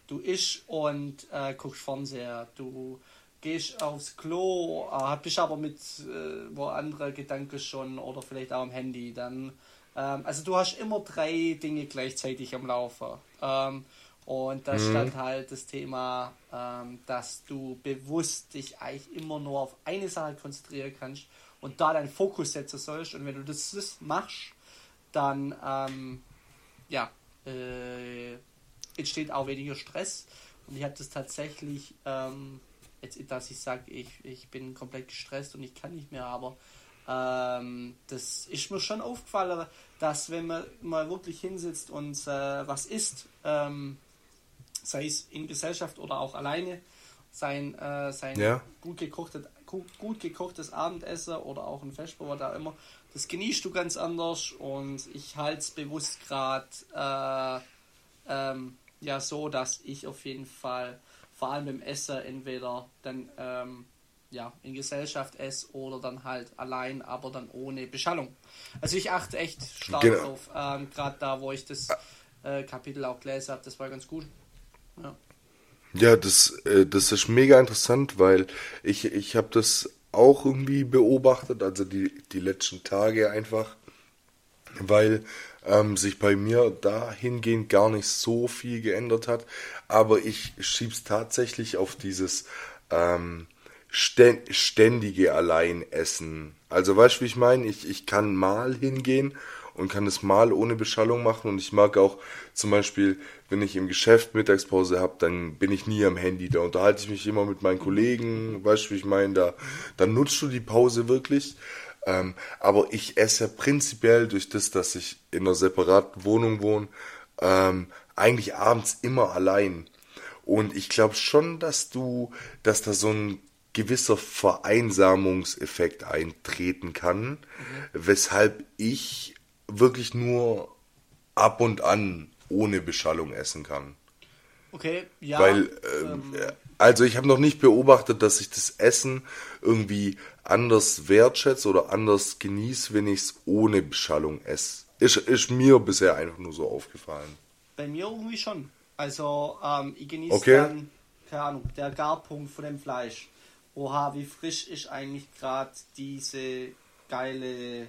du isch und äh, guckst Fernseher, du gehst aufs Klo, äh, bist aber mit äh, wo andere Gedanken schon oder vielleicht auch am Handy. Dann, ähm, also du hast immer drei Dinge gleichzeitig am Laufen. Ähm, und da stand halt das Thema, ähm, dass du bewusst dich eigentlich immer nur auf eine Sache konzentrieren kannst und da deinen Fokus setzen sollst. Und wenn du das, das machst, dann ähm, ja, äh, entsteht auch weniger Stress. Und ich habe das tatsächlich, ähm, jetzt, dass ich sage, ich, ich bin komplett gestresst und ich kann nicht mehr, aber ähm, das ist mir schon aufgefallen, dass wenn man mal wirklich hinsitzt und äh, was isst, ähm, sei es in Gesellschaft oder auch alleine, sein, äh, sein Ja. gut, gekochtes, gut, gekochtes Abendessen oder auch ein Festbau oder immer, das genießt du ganz anders und ich halte es bewusst gerade äh, ähm, ja so, dass ich auf jeden Fall vor allem beim Essen entweder dann ähm, ja, in Gesellschaft esse oder dann halt allein, aber dann ohne Beschallung. Also ich achte echt stark Genau. drauf, ähm, gerade da, wo ich das äh, Kapitel auch gelesen habe, das war ganz gut. Ja. Ja, das, äh, das ist mega interessant, weil ich, ich habe das auch irgendwie beobachtet, also die, die letzten Tage einfach, weil ähm, sich bei mir dahingehend gar nicht so viel geändert hat, aber ich schieb's tatsächlich auf dieses ähm, ständige Alleinessen. Also weißt du, wie ich meine? Ich, ich kann mal hingehen und kann es mal ohne Beschallung machen und ich mag auch zum Beispiel, wenn ich im Geschäft Mittagspause habe, dann bin ich nie am Handy, da unterhalte ich mich immer mit meinen Kollegen, weißt du, wie ich meine, da, dann nutzt du die Pause wirklich. Ähm, aber ich esse prinzipiell durch das, dass ich in einer separaten Wohnung wohne, ähm, eigentlich abends immer allein. Und ich glaube schon, dass du, dass da so ein gewisser Vereinsamungseffekt eintreten kann, weshalb ich wirklich nur ab und an ohne Beschallung essen kann. Okay, ja. Weil, ähm, also ich habe noch nicht beobachtet, dass ich das Essen irgendwie anders wertschätze oder anders genieße, wenn ich es ohne Beschallung esse. Ist, ist mir bisher einfach nur so aufgefallen. Bei mir irgendwie schon. Also ähm, ich genieße Okay. dann, keine Ahnung, der Garpunkt von dem Fleisch. Oha, wie frisch ist eigentlich gerade diese geile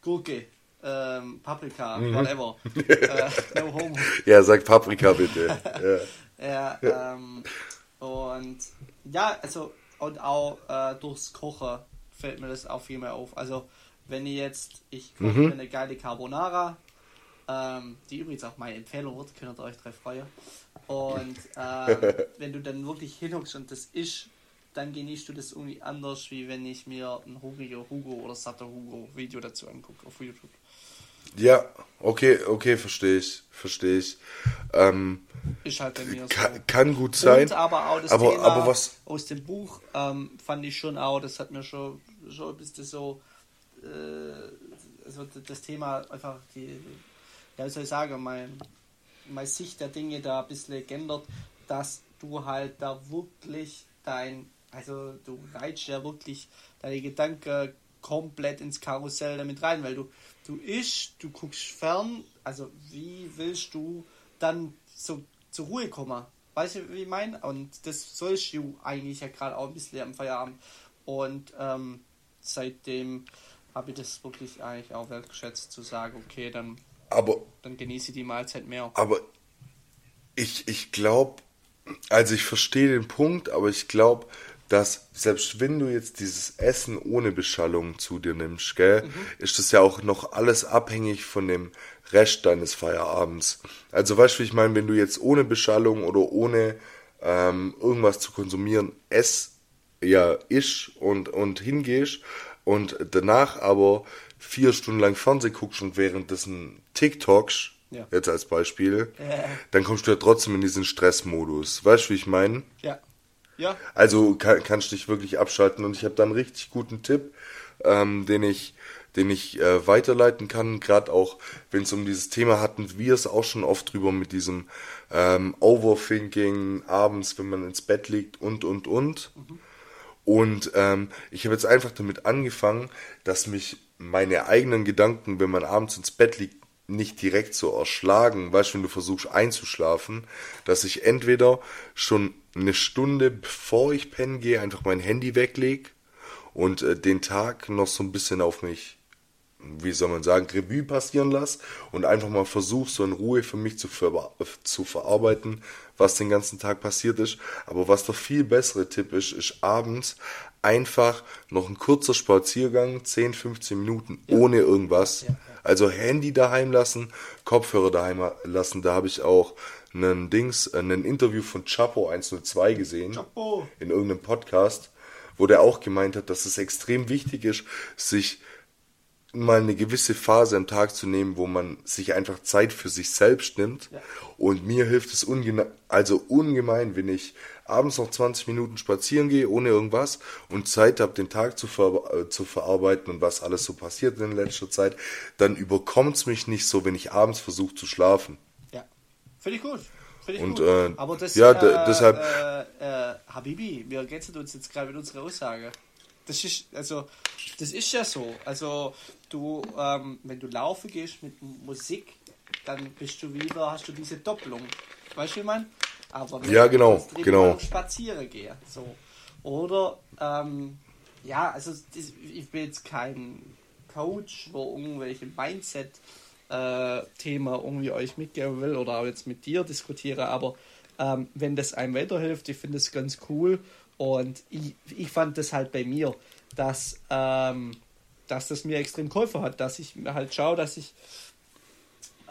Gurke, ähm, Paprika, Mhm. whatever. äh, no homo. Ja, sag Paprika bitte. ja. Ja, ähm, und ja, also und auch äh, durchs Kochen fällt mir das auch viel mehr auf. Also wenn ich jetzt, ich koche Mhm. mir eine geile Carbonara, ähm, die übrigens auch meine Empfehlung wird, könnt ihr euch drauf freuen. Und ähm, wenn du dann wirklich hinhockst und das isst, dann genießt du das irgendwie anders, wie wenn ich mir ein Hugo, Hugo oder Satter Hugo Video dazu angucke auf YouTube. ja, okay, okay, verstehe ich, verstehe ich. Ähm, Ist halt bei mir so. kann, kann gut sein. Und aber auch das aber, Thema aber was, aus dem Buch ähm, fand ich schon auch, das hat mir schon, schon ein bisschen so, äh, also das Thema einfach, die, ja, wie soll ich sagen, mein, meine Sicht der Dinge da ein bisschen geändert, dass du halt da wirklich dein, also du reitst ja wirklich deine Gedanken komplett ins Karussell damit rein, weil du, du isch, du guckst fern, also wie willst du dann so zur Ruhe kommen? Weißt du, wie ich meine? Und das sollst du eigentlich ja gerade auch ein bisschen am Feierabend. Und ähm, seitdem habe ich das wirklich eigentlich auch wertgeschätzt, zu sagen, okay, dann, aber, dann genieße ich die Mahlzeit mehr. aber ich, ich glaube, also ich verstehe den Punkt, aber ich glaube, dass selbst wenn du jetzt dieses Essen ohne Beschallung zu dir nimmst, gell, ist das ja auch noch alles abhängig von dem Rest deines Feierabends. Also weißt du, wie ich meine, wenn du jetzt ohne Beschallung oder ohne ähm, irgendwas zu konsumieren ess, ja, isch und, und hingehst und danach aber vier Stunden lang Fernseh guckst und währenddessen TikToks, Ja. jetzt als Beispiel, Ja. dann kommst du ja trotzdem in diesen Stressmodus. Weißt du, wie ich meine? Ja. Ja. Also kann, kannst dich wirklich abschalten und ich habe da einen richtig guten Tipp, ähm, den ich, den ich äh, weiterleiten kann. Gerade auch, wenn es um dieses Thema hatten, wir es auch schon oft drüber mit diesem ähm, Overthinking abends, wenn man ins Bett liegt und und und. Und ähm, ich habe jetzt einfach damit angefangen, dass mich meine eigenen Gedanken, wenn man abends ins Bett liegt, nicht direkt so erschlagen, weißt du, wenn du versuchst einzuschlafen, dass ich entweder schon eine Stunde bevor ich pennen gehe, einfach mein Handy weglege und äh, den Tag noch so ein bisschen auf mich, wie soll man sagen, Revue passieren lasse und einfach mal versuche, so in Ruhe für mich zu, ver zu verarbeiten, was den ganzen Tag passiert ist. Aber was der viel bessere Tipp ist, ist abends einfach noch ein kurzer Spaziergang, 10, 15 Minuten, ohne irgendwas. Ja, ja. Also Handy daheim lassen, Kopfhörer daheim lassen. Da habe ich auch einen Dings, äh, ein Interview von Chapo 102 gesehen. Chapo. In irgendeinem Podcast, wo der auch gemeint hat, dass es extrem wichtig ist, sich mal eine gewisse Phase am Tag zu nehmen, wo man sich einfach Zeit für sich selbst nimmt. Ja. Und mir hilft es ungene also ungemein, wenn ich abends noch 20 Minuten spazieren gehe, ohne irgendwas, und Zeit habe, den Tag zu, ver äh, zu verarbeiten und was alles so passiert in letzter Zeit, dann überkommt es mich nicht so, wenn ich abends versuche zu schlafen. Ja. Finde ich gut. Finde ich Und, gut. äh, Aber das, ja, äh, de- deshalb- Äh, äh, Habibi, wie ergänzt du uns jetzt gerade mit unserer Aussage? Das ist, also, das ist ja so. Also, du, ähm, wenn du laufen gehst mit Musik, dann bist du wieder, hast du diese Doppelung. Weißt du, wie ich meine? Aber wenn Ja, ich genau, jetzt drin genau. mal Spazieren gehe, so. Oder, ähm, ja, also, ich bin jetzt kein Coach, wo irgendwelche Mindset äh, Thema irgendwie euch mitgeben will oder auch jetzt mit dir diskutiere, aber ähm, wenn das einem weiterhilft, ich finde es ganz cool und ich, ich fand das halt bei mir, dass, ähm, dass das mir extrem geholfen hat, dass ich mir halt schaue, dass ich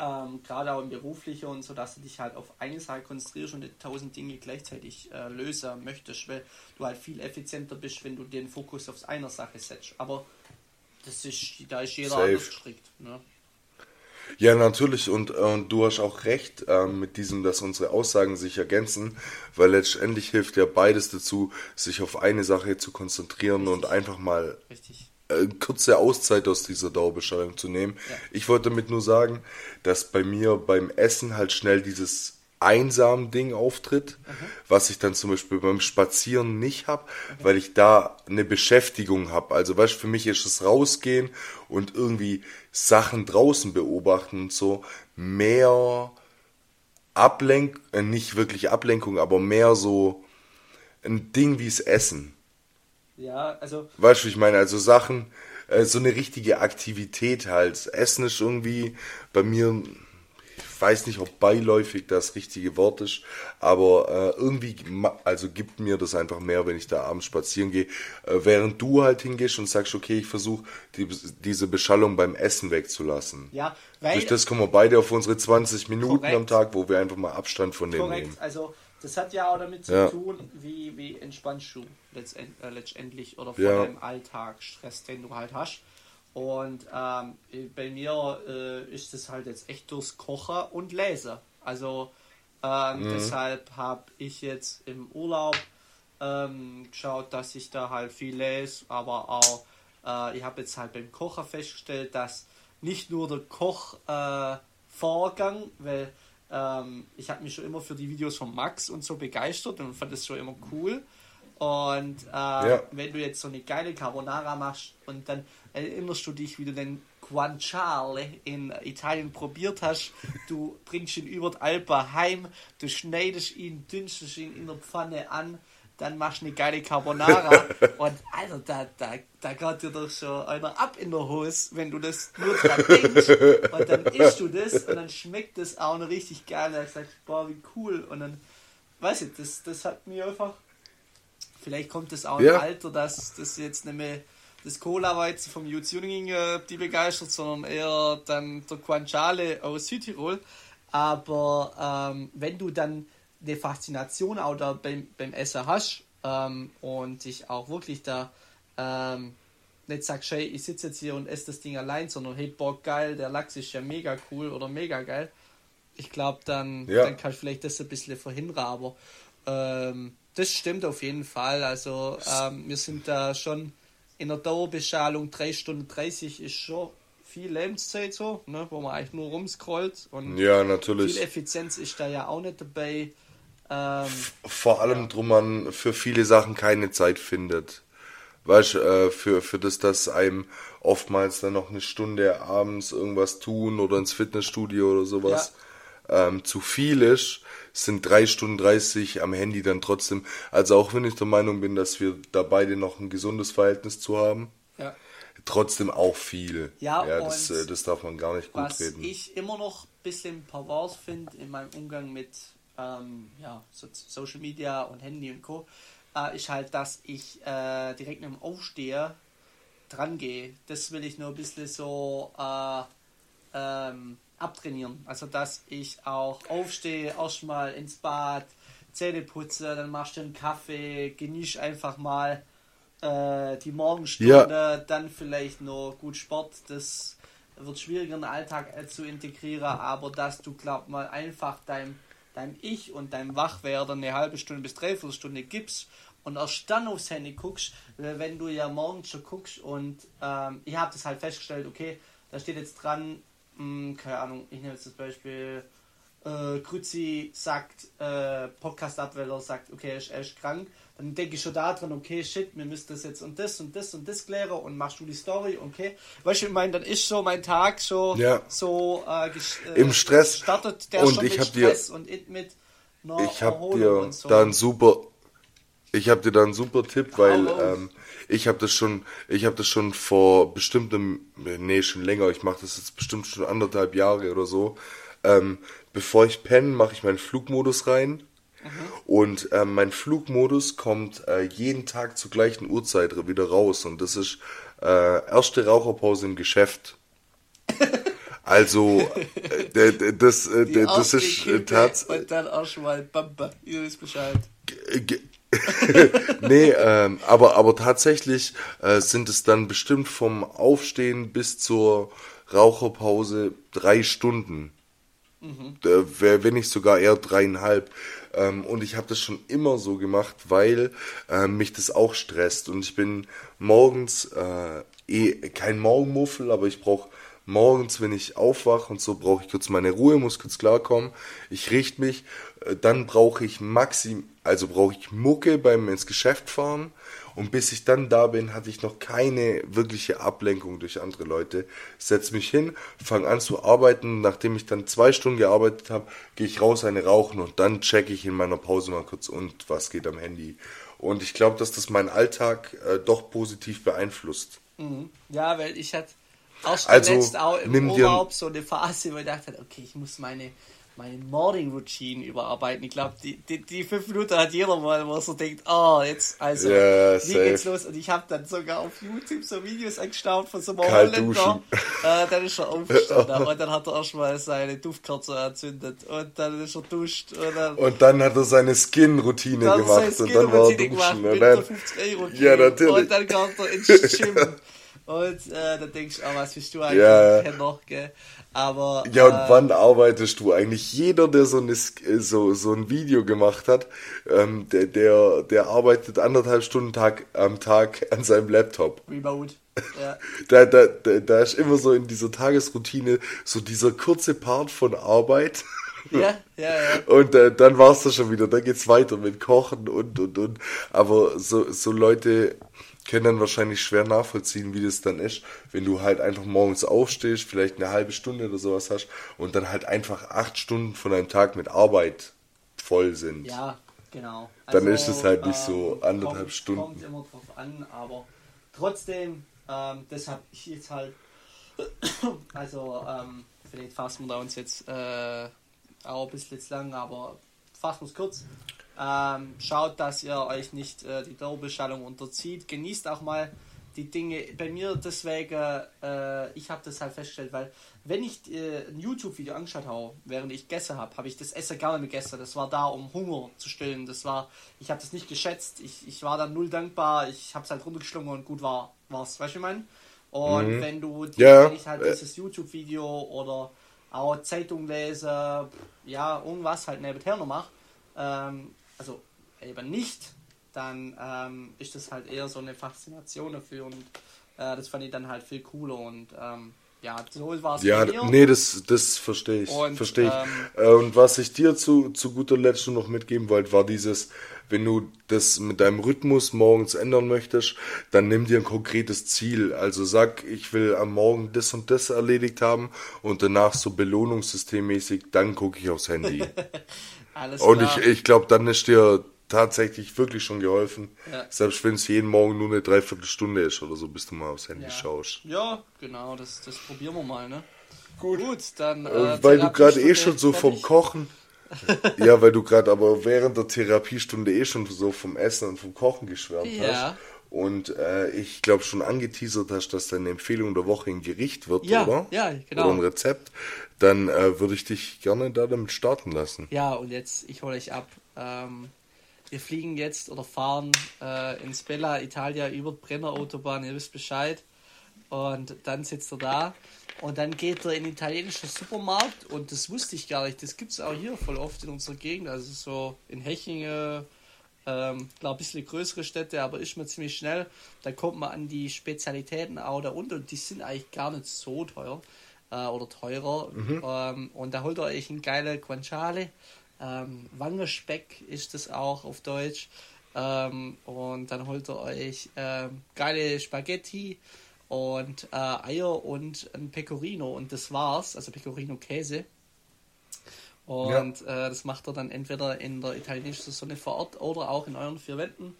ähm, gerade auch im Beruflichen und so, dass du dich halt auf eine Sache konzentrierst und tausend Dinge gleichzeitig äh, lösen möchtest, weil du halt viel effizienter bist, wenn du den Fokus auf eine Sache setzt. Aber das ist, da ist jeder Safe. anders gestrickt. Ne? Ja, natürlich. Und, äh, und du hast auch recht ähm, mit diesem, dass unsere Aussagen sich ergänzen, weil letztendlich hilft ja beides dazu, sich auf eine Sache zu konzentrieren und einfach mal Richtig. Äh, kurze Auszeit aus dieser Dauerbeschallung zu nehmen. Ja. Ich wollte damit nur sagen, dass bei mir beim Essen halt schnell dieses einsam Ding auftritt, was ich dann zum Beispiel beim Spazieren nicht habe, weil ich da eine Beschäftigung habe. Also weißt du, für mich ist es rausgehen und irgendwie Sachen draußen beobachten und so mehr Ablenk, äh, nicht wirklich Ablenkung, aber mehr so ein Ding wie's Essen. Ja, also. Weißt du, ich meine? Also Sachen, äh, so eine richtige Aktivität halt. Essen ist irgendwie bei mir, ich weiß nicht, ob beiläufig das richtige Wort ist, aber äh, irgendwie, also gibt mir das einfach mehr, wenn ich da abends spazieren gehe. Äh, während du halt hingehst und sagst, okay, ich versuche die, diese Beschallung beim Essen wegzulassen. Ja, weil. Durch das kommen wir beide auf unsere 20 Minuten korrekt. am Tag, wo wir einfach mal Abstand von dem korrekt. nehmen. Also das hat ja auch damit zu Ja. tun, wie, wie entspannst du letztend, äh, letztendlich oder von Ja. deinem Alltag, Stress, den du halt hast. Und ähm, bei mir äh, ist das halt jetzt echt durchs Kochen und Lesen. Also ähm, deshalb habe ich jetzt im Urlaub ähm, geschaut, dass ich da halt viel lese, aber auch äh, ich habe jetzt halt beim Kochen festgestellt, dass nicht nur der Kochvorgang, äh, Vorgang, weil ähm, ich habe mich schon immer für die Videos von Max und so begeistert und fand das schon immer cool. Und äh, wenn du jetzt so eine geile Carbonara machst und dann erinnerst du dich, wie du den Guanciale in Italien probiert hast, du bringst ihn über die Alpen heim, du schneidest ihn, dünstest ihn in der Pfanne an, dann machst du eine geile Carbonara und Alter, da, da, da geht dir doch schon einer ab in der Hose, wenn du das nur dran denkst und dann isst du das und dann schmeckt das auch noch richtig geil. Da ich gesagt, boah, wie cool und dann, weiß ich, das, das hat mir einfach, vielleicht kommt das auch im Ja. Alter, dass das jetzt nicht mehr das Cola-Weizen vom U-Tuning äh, die begeistert, sondern eher dann der Guanciale aus Südtirol. Aber ähm, wenn du dann eine Faszination auch da beim, beim Essen hast ähm, und dich auch wirklich da ähm, nicht sagst, hey, ich sitze jetzt hier und esse das Ding allein, sondern hey, boah, geil, der Lachs ist ja mega cool oder mega geil. Ich glaube, dann, Ja. dann kann ich vielleicht das ein bisschen verhindern, aber ähm, das stimmt auf jeden Fall. Also ähm, wir sind da schon in der Dauerbeschallung 3 Stunden 30 ist schon viel Lebenszeit so, ne, wo man eigentlich nur rumscrollt und Ja, natürlich. viel Effizienz ist da ja auch nicht dabei. Ähm, Vor allem drum man für viele Sachen keine Zeit findet. Weißt äh, für, für das, dass einem oftmals dann noch eine Stunde abends irgendwas tun oder ins Fitnessstudio oder sowas ähm, zu viel ist, sind drei Stunden 30 am Handy dann trotzdem. Also auch wenn ich der Meinung bin, dass wir da beide noch ein gesundes Verhältnis zu haben, ja. trotzdem auch viel. Ja, das, und äh, das darf man gar nicht gut Was reden. ich immer noch ein bisschen pervers finde in meinem Umgang mit ähm, ja, so Social Media und Handy und Co., äh, ist halt, dass ich äh, direkt mit dem Aufsteher dran gehe. Das will ich nur ein bisschen so äh, ähm, abtrainieren. Also, dass ich auch aufstehe, erstmal ins Bad, Zähne putze, dann machst du einen Kaffee, genieß einfach mal äh, die Morgenstunde, dann vielleicht noch gut Sport. Das wird schwieriger in den Alltag äh, zu integrieren, aber dass du, glaub mal, einfach deinem, deinem Ich und deinem Wachwerden eine halbe Stunde bis dreiviertel Stunde gibst und erst dann aufs Handy guckst, wenn du ja morgens schon guckst und ähm, ich habe das halt festgestellt, okay, da steht jetzt dran, mh, keine Ahnung, ich nehme jetzt das Beispiel, äh, Grüzi sagt, äh, Podcast-Abweller sagt, okay, er ist, er ist krank, dann denke ich schon da dran, okay, shit, wir müssen das jetzt und das und das und das klären und machst du die Story, okay. Weißt du, ich meine, dann ist so mein Tag so, Ja. so äh, äh, Im Stress. startet der Und schon ich mit hab dir- Stress und it mit Ich habe dir und so. da einen super, ich habe dir da einen super Tipp, weil ähm, ich habe das schon, ich habe das schon vor bestimmtem, nee schon länger, ich mache das jetzt bestimmt schon anderthalb Jahre oder so. Ähm, bevor ich penne, mache ich meinen Flugmodus rein. Und ähm, mein Flugmodus kommt äh, jeden Tag zur gleichen Uhrzeit wieder raus. Und das ist äh, erste Raucherpause im Geschäft. Also, äh, das, äh, Die das ist äh, tatsächlich. Und dann auch schon mal Bamba, ihr wisst Bescheid. Ge- nee, ähm, aber, aber tatsächlich äh, sind es dann bestimmt vom Aufstehen bis zur Raucherpause drei Stunden. Äh, wär- wenn nicht sogar eher dreieinhalb. Ähm, und ich habe das schon immer so gemacht, weil äh, mich das auch stresst. Und ich bin morgens äh, eh kein Morgenmuffel, aber ich brauche morgens, wenn ich aufwache und so, brauche ich kurz meine Ruhe, muss kurz klarkommen. Ich richte mich, äh, dann brauche ich maxim, also brauche ich Mucke beim ins Geschäft fahren. Und bis ich dann da bin, hatte ich noch keine wirkliche Ablenkung durch andere Leute. Setz mich hin, fange an zu arbeiten. Nachdem ich dann zwei Stunden gearbeitet habe, gehe ich raus, eine rauchen und dann checke ich in meiner Pause mal kurz und was geht am Handy. Und ich glaube, dass das meinen Alltag äh, doch positiv beeinflusst. Mhm. Ja, weil ich hatte auch schon Also, letzt auch im Urlaub so eine Phase, wo ich dachte, okay, ich muss meine, meine Morning Routine überarbeiten. Ich glaube, die, die, die fünf Minuten hat jeder mal, wo er so denkt, oh, jetzt, also, Ja, wie geht's los? Und ich habe dann sogar auf YouTube so Videos angestaubt von so einem Kalt Holländer. Äh, dann ist er aufgestanden und dann hat er erstmal seine Duftkerze entzündet und dann ist er duscht und dann... Und dann hat er seine Skin-Routine gemacht sein und dann war er gemacht duschen. mit Und dann, 50 Euro Ja, natürlich. Und dann kommt er ins Gym. Und äh, dann denkst du, ah, was bist du eigentlich ein Penner, gell? Aber. ja, und äh, wann arbeitest du eigentlich? Jeder, der so, eine, äh, so, so ein Video gemacht hat, ähm, der, der, der arbeitet anderthalb Stunden Tag, am Tag an seinem Laptop. Remote. Ja. Da, da, da, da ist immer so in dieser Tagesroutine so dieser kurze Part von Arbeit. ja, ja, ja. Und äh, dann war's das schon wieder. Dann geht's weiter mit Kochen und und und. Aber so so Leute können dann wahrscheinlich schwer nachvollziehen, wie das dann ist, wenn du halt einfach morgens aufstehst, vielleicht eine halbe Stunde oder sowas hast und dann halt einfach acht Stunden von deinem Tag mit Arbeit voll sind. Ja, genau. Dann ist es halt nicht so anderthalb kommt, Stunden. Kommt immer drauf an, aber trotzdem, ähm, deshalb ich jetzt halt, also, ähm, vielleicht fassen wir da uns jetzt äh, auch ein bisschen jetzt lang, aber fassen wir es kurz. Ähm, schaut, dass ihr euch nicht äh, die Dauerbeschallung unterzieht. Genießt auch mal die Dinge. Bei mir deswegen, äh, ich habe das halt festgestellt, weil wenn ich äh, ein YouTube-Video angeschaut habe, während ich gegessen habe, habe ich das Essen gar nicht gegessen. Das war da, um Hunger zu stillen. Das war, ich habe das nicht geschätzt. Ich, ich war dann null dankbar. Ich habe es halt runtergeschlungen und gut war, war's. Weißt du, ich meine? Und Mhm. wenn du die, Ja, wenn ich halt äh. dieses YouTube-Video oder auch Zeitung lese, ja, irgendwas halt nebenher noch mache, ähm, also eben nicht, dann ähm, ist das halt eher so eine Faszination dafür und äh, das fand ich dann halt viel cooler und ähm, ja, so war es Ja, nee, das, das verstehe ich. Und, verstehe ich. ähm, Äh, und was ich dir zu, zu guter Letzt noch mitgeben wollte, war dieses, wenn du das mit deinem Rhythmus morgens ändern möchtest, dann nimm dir ein konkretes Ziel. Also sag, ich will am Morgen das und das erledigt haben und danach so belohnungssystemmäßig, dann gucke ich aufs Handy. Alles und klar. ich, ich glaube, dann ist dir tatsächlich wirklich schon geholfen. Ja. Selbst wenn es jeden Morgen nur eine Dreiviertelstunde ist oder so, bis du mal aufs Handy ja. schaust. ja, genau, das, das probieren wir mal, ne? Gut, dann. Äh, Äh, weil du gerade eh schon so vom. Kochen. ja, weil du gerade aber während der Therapiestunde eh schon so vom Essen und vom Kochen geschwärmt Ja. hast. Und äh, ich glaube schon angeteasert hast, dass deine Empfehlung der Woche ein Gericht wird, Ja, oder? ja, genau. Oder ein Rezept. Dann äh, würde ich dich gerne da damit starten lassen. Ja, und jetzt, ich hole euch ab. Ähm, wir fliegen jetzt oder fahren äh, ins Bella Italia über die Brenner-Autobahn, ihr wisst Bescheid. Und dann sitzt er da und dann geht er in den italienischen Supermarkt und das wusste ich gar nicht. Das gibt es auch hier voll oft in unserer Gegend, also so in Hechingen, ähm, klar ein bisschen größere Städte, aber ist mir ziemlich schnell. Da kommt man an die Spezialitäten auch da unten und die sind eigentlich gar nicht so teuer äh, oder teurer. Ähm, und da holt ihr euch ein geile Guanciale. Ähm, Wangerspeck ist das auch auf Deutsch. Ähm, und dann holt ihr euch ähm, geile Spaghetti und äh, Eier und ein Pecorino und das war's, also Pecorino Käse. Und äh, das macht er dann entweder in der italienischen Sonne vor Ort oder auch in euren vier Wänden.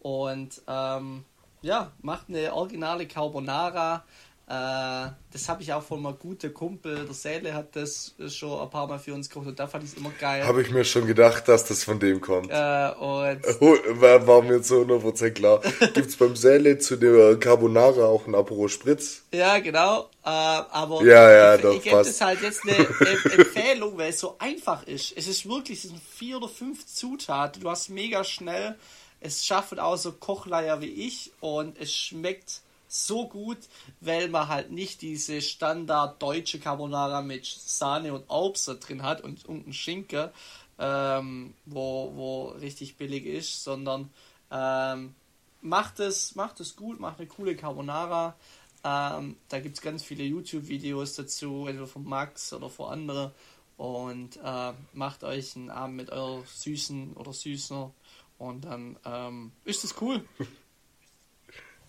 Und ähm, ja, macht eine originale Carbonara. Äh, das habe ich auch von einem guten Kumpel, der Säle hat das schon ein paar Mal für uns gekocht und da fand ich es immer geil. Habe ich mir schon gedacht, dass das von dem kommt. Äh, und War, war mir zu 100% klar. Gibt's beim Säle zu der Carbonara auch einen Apero Spritz? Ja, genau. Äh, aber Ja, ja, ich, doch, ich gebe das halt jetzt eine Em- Empfehlung, weil es so einfach ist. Es ist wirklich, es sind vier oder fünf Zutaten. Du hast mega schnell. Es schaffen auch so Kochleier wie ich und es schmeckt so gut, weil man halt nicht diese Standard deutsche Carbonara mit Sahne und da drin hat und, ein Schinken, ähm, wo, wo richtig billig ist, sondern ähm, macht es, macht es gut, macht eine coole Carbonara. Ähm, da gibt es ganz viele YouTube-Videos dazu, entweder von Max oder von anderen. Und äh, macht euch einen Abend mit eurer Süßen oder Süßer. Und dann ähm, ist es cool.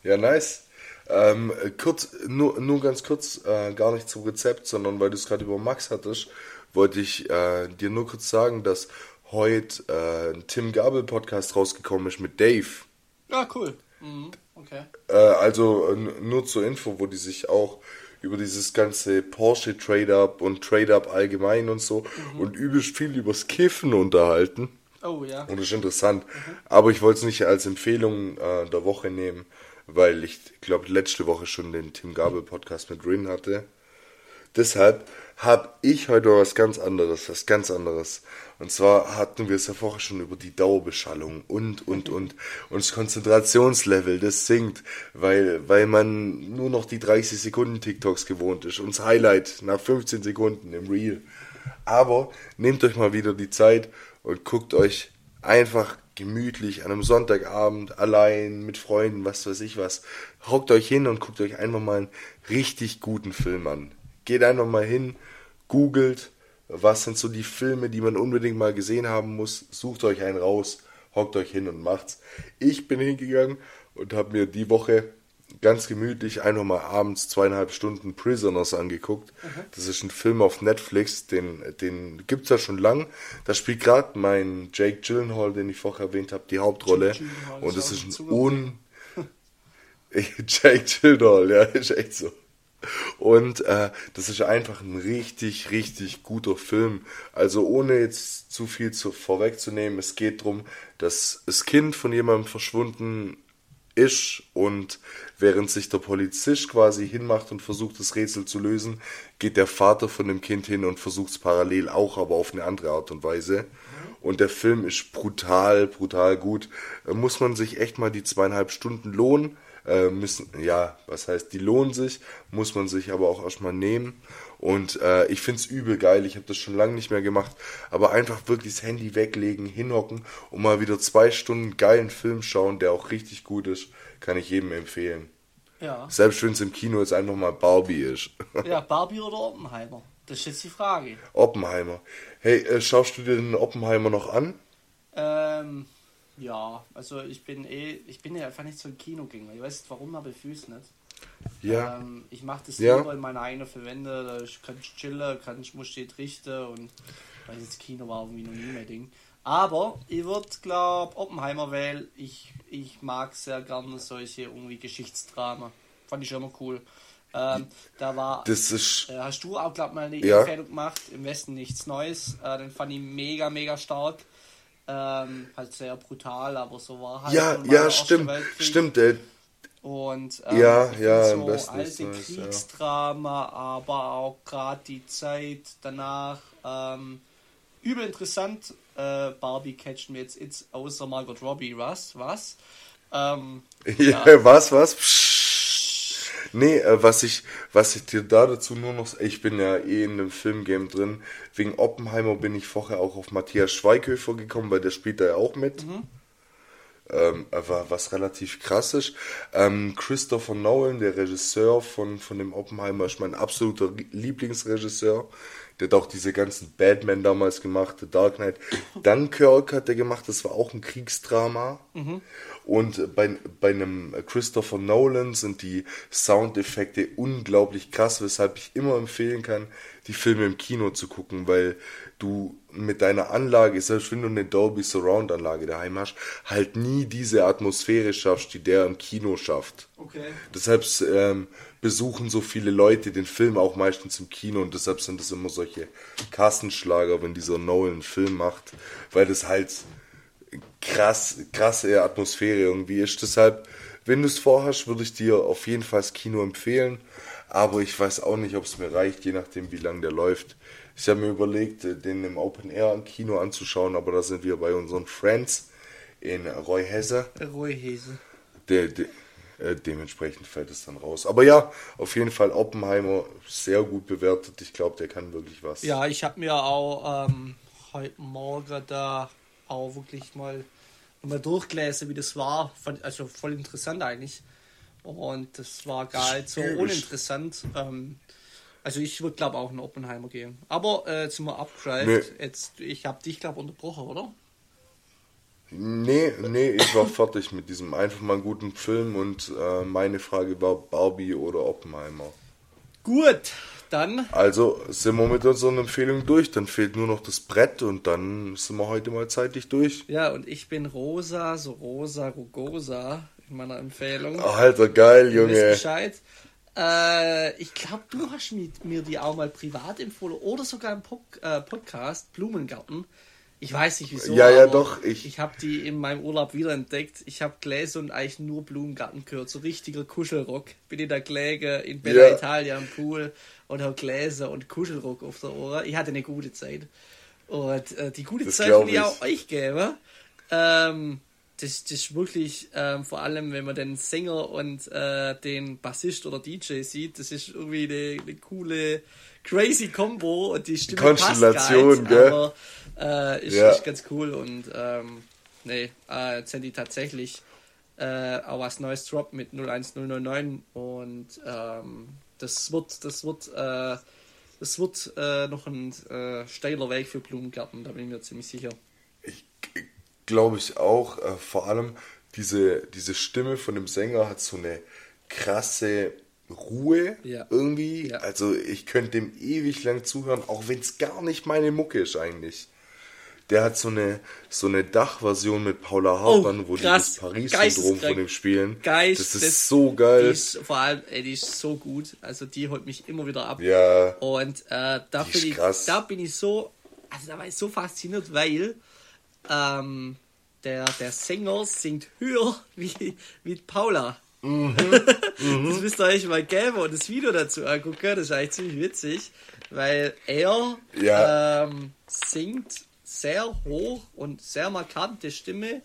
Ja, nice. Ähm, kurz, nur, nur ganz kurz, äh, gar nicht zum Rezept, sondern weil du es gerade über Max hattest, wollte ich äh, dir nur kurz sagen, dass heute äh, ein Tim Gabel Podcast rausgekommen ist mit Dave. Ja, cool. Mhm, okay. Äh, also äh, nur zur Info, wo die sich auch über dieses ganze Porsche Trade-Up und Trade-Up allgemein und so und übelst viel übers Kiffen unterhalten. Oh ja. Und das ist interessant. Aber ich wollte es nicht als Empfehlung äh, der Woche nehmen, weil ich glaube, letzte Woche schon den Tim Gabel Podcast mit Rin hatte. Deshalb habe ich heute was ganz anderes, was ganz anderes. Und zwar hatten wir es ja vorher schon über die Dauerbeschallung und, und, und. Und das Konzentrationslevel, das sinkt, weil, weil man nur noch die 30 Sekunden TikToks gewohnt ist. Und das Highlight nach 15 Sekunden im Reel. Aber nehmt euch mal wieder die Zeit und guckt euch einfach gemütlich an einem Sonntagabend allein mit Freunden, was weiß ich was. Hockt euch hin und guckt euch einfach mal einen richtig guten Film an. Geht einfach mal hin, googelt, was sind so die Filme, die man unbedingt mal gesehen haben muss. Sucht euch einen raus, hockt euch hin und macht's. Ich bin hingegangen und habe mir die Woche ganz gemütlich einfach mal abends zweieinhalb Stunden Prisoners angeguckt. Das ist ein Film auf Netflix, den, den gibt's ja schon lang. Da spielt gerade mein Jake Gyllenhaal, den ich vorher erwähnt habe, die Hauptrolle. Und das ist ein un... Jake Gyllenhaal, ja, ist echt so. Und äh, das ist einfach ein richtig, richtig guter Film. Also ohne jetzt zu viel zu, vorwegzunehmen, es geht darum, dass das Kind von jemandem verschwunden ist und während sich der Polizist quasi hinmacht und versucht, das Rätsel zu lösen, geht der Vater von dem Kind hin und versucht es parallel auch, aber auf eine andere Art und Weise. Und der Film ist brutal, brutal gut. Muss man sich echt mal die zweieinhalb Stunden lohnen. Äh, müssen, ja, was heißt, die lohnen sich, muss man sich aber auch erstmal nehmen. Und äh, ich find's übel geil, ich habe das schon lange nicht mehr gemacht, aber einfach wirklich das Handy weglegen, hinhocken und mal wieder zwei Stunden geilen Film schauen, der auch richtig gut ist, kann ich jedem empfehlen. Ja. Selbst wenn es im Kino jetzt einfach mal Barbie ist. ja, Barbie oder Oppenheimer? Das ist jetzt die Frage. Oppenheimer. Hey, äh, schaust du dir den Oppenheimer noch an? Ähm, ja, also ich bin eh, ich bin ja einfach nicht so ein Kinogänger. Ich weiß nicht warum, aber ich fühle es nicht. Ja. Ähm, ich mache das Ja. lieber in meiner eigenen Verwende, da ich- kann chillen, kann ich muss steht richten und weil das Kino war irgendwie noch nie mein Ding. Aber ich würde glaub Oppenheimer wählen. Ich, ich mag sehr gerne solche irgendwie Geschichtsdrama. Fand ich immer cool. Ähm, da war Das ist. äh, hast du auch, glaub mal, eine Ja. Empfehlung gemacht? Im Westen nichts Neues. Äh, den fand ich mega, mega stark. Ähm, halt sehr brutal, aber so war halt. Ja, ja, stimmt. Stimmt, äh, Und Ja, find ja, im so Westen alte nichts Neues, ja. Kriegsdrama, aber auch gerade die Zeit danach ähm, übel interessant. Äh, Barbie catcht mir jetzt, jetzt außer Margot Robbie, was? Was? Ähm, Ja, was, was? Psst. Nee, äh, was ich, was ich dir da dazu nur noch, ich bin ja eh in dem Filmgame drin. Wegen Oppenheimer bin ich vorher auch auf Matthias Schweighöfer gekommen, weil der spielt da ja auch mit. Ähm, aber was relativ krass ist, ähm, Christopher Nolan, der Regisseur von, von dem Oppenheimer, ist mein absoluter Lieblingsregisseur. Der hat auch diese ganzen Batman damals gemacht, The Dark Knight. Dunkirk hat er gemacht, das war auch ein Kriegsdrama. Und bei, bei einem Christopher Nolan sind die Soundeffekte unglaublich krass, weshalb ich immer empfehlen kann, die Filme im Kino zu gucken, weil du mit deiner Anlage, selbst wenn du eine Dolby Surround Anlage daheim hast, halt nie diese Atmosphäre schaffst, die der im Kino schafft. okay. Deshalb ähm, besuchen so viele Leute den Film auch meistens im Kino und deshalb sind das immer solche Kassenschlager, wenn dieser Nolan einen Film macht, weil das halt krass, krasse Atmosphäre irgendwie ist. Deshalb, wenn du es vorhast, würde ich dir auf jeden Fall das Kino empfehlen. Aber ich weiß auch nicht, ob es mir reicht, je nachdem, wie lang der läuft. Ich habe mir überlegt, den im Open Air im Kino anzuschauen, aber da sind wir bei unseren Friends in Roy Hesse. Der, der, äh, dementsprechend fällt es dann raus. Aber ja, auf jeden Fall Oppenheimer sehr gut bewertet. Ich glaube, der kann wirklich was. Ja, ich habe mir auch ähm, heute Morgen da auch wirklich mal, mal durchgelesen, wie das war. Also voll interessant eigentlich. Und das war gar nicht so uninteressant. Ähm, also ich würde glaube auch einen Oppenheimer gehen. Aber äh, wir abgeschaltet. Nee. Jetzt, ich habe dich glaube unterbrochen, oder? Nee, nee, ich war fertig mit diesem einfach mal guten Film und äh, meine Frage war Barbie oder Oppenheimer. Gut, dann. Also sind wir mit unseren Empfehlungen durch. Dann fehlt nur noch das Brett und dann sind wir heute mal zeitlich durch. Ja, und ich bin Rosa, so Rosa Rugosa in meiner Empfehlung. Alter, geil, Junge. Bescheid. Äh, ich glaube, du hast mir die auch mal privat empfohlen oder sogar im Pod äh, Podcast Blumengarten. Ich weiß nicht wieso. Ja, ja, doch. Ich, ich habe die in meinem Urlaub wiederentdeckt. Ich habe Gläser und eigentlich nur Blumengarten gehört. So richtiger Kuschelrock. Bin in der Gläge in Bella ja. Italia am Pool und habe Gläser und Kuschelrock auf der Ohren. Ich hatte eine gute Zeit. Und äh, die gute das Zeit will ich auch euch geben. Ähm, das, das ist wirklich, ähm, vor allem wenn man den Sänger und äh, den Bassist oder DJ sieht, das ist irgendwie eine, eine coole, crazy Combo und die Stimme Konstellation, passt gell? aber äh, ist, ja. ist ganz cool und ähm, nee, äh, jetzt sind die tatsächlich äh, auch was Neues Drop mit 01099 und ähm, das wird, das wird, äh, das wird äh, noch ein äh, steiler Weg für Blumengarten, da bin ich mir ziemlich sicher. Ich glaube ich auch, äh, vor allem diese, diese Stimme von dem Sänger hat so eine krasse Ruhe ja. irgendwie. Ja. Also ich könnte dem ewig lang zuhören, auch wenn es gar nicht meine Mucke ist eigentlich. Der hat so eine, so eine Dachversion mit Paula Hartmann, oh, wo die das Paris-Syndrom von dem spielen. Geist, das ist das, so geil. Ist, vor allem, ey, die ist so gut. Also die holt mich immer wieder ab. Ja. Und äh, da, bin ich, da bin ich so, also da war ich so fasziniert, weil ähm, der, der Sänger singt höher wie, wie Paula. Mhm. das müsst ihr euch mal geben und das Video dazu angucken. Das ist eigentlich ziemlich witzig, weil er ja. ähm, singt sehr hoch und sehr markante Stimme.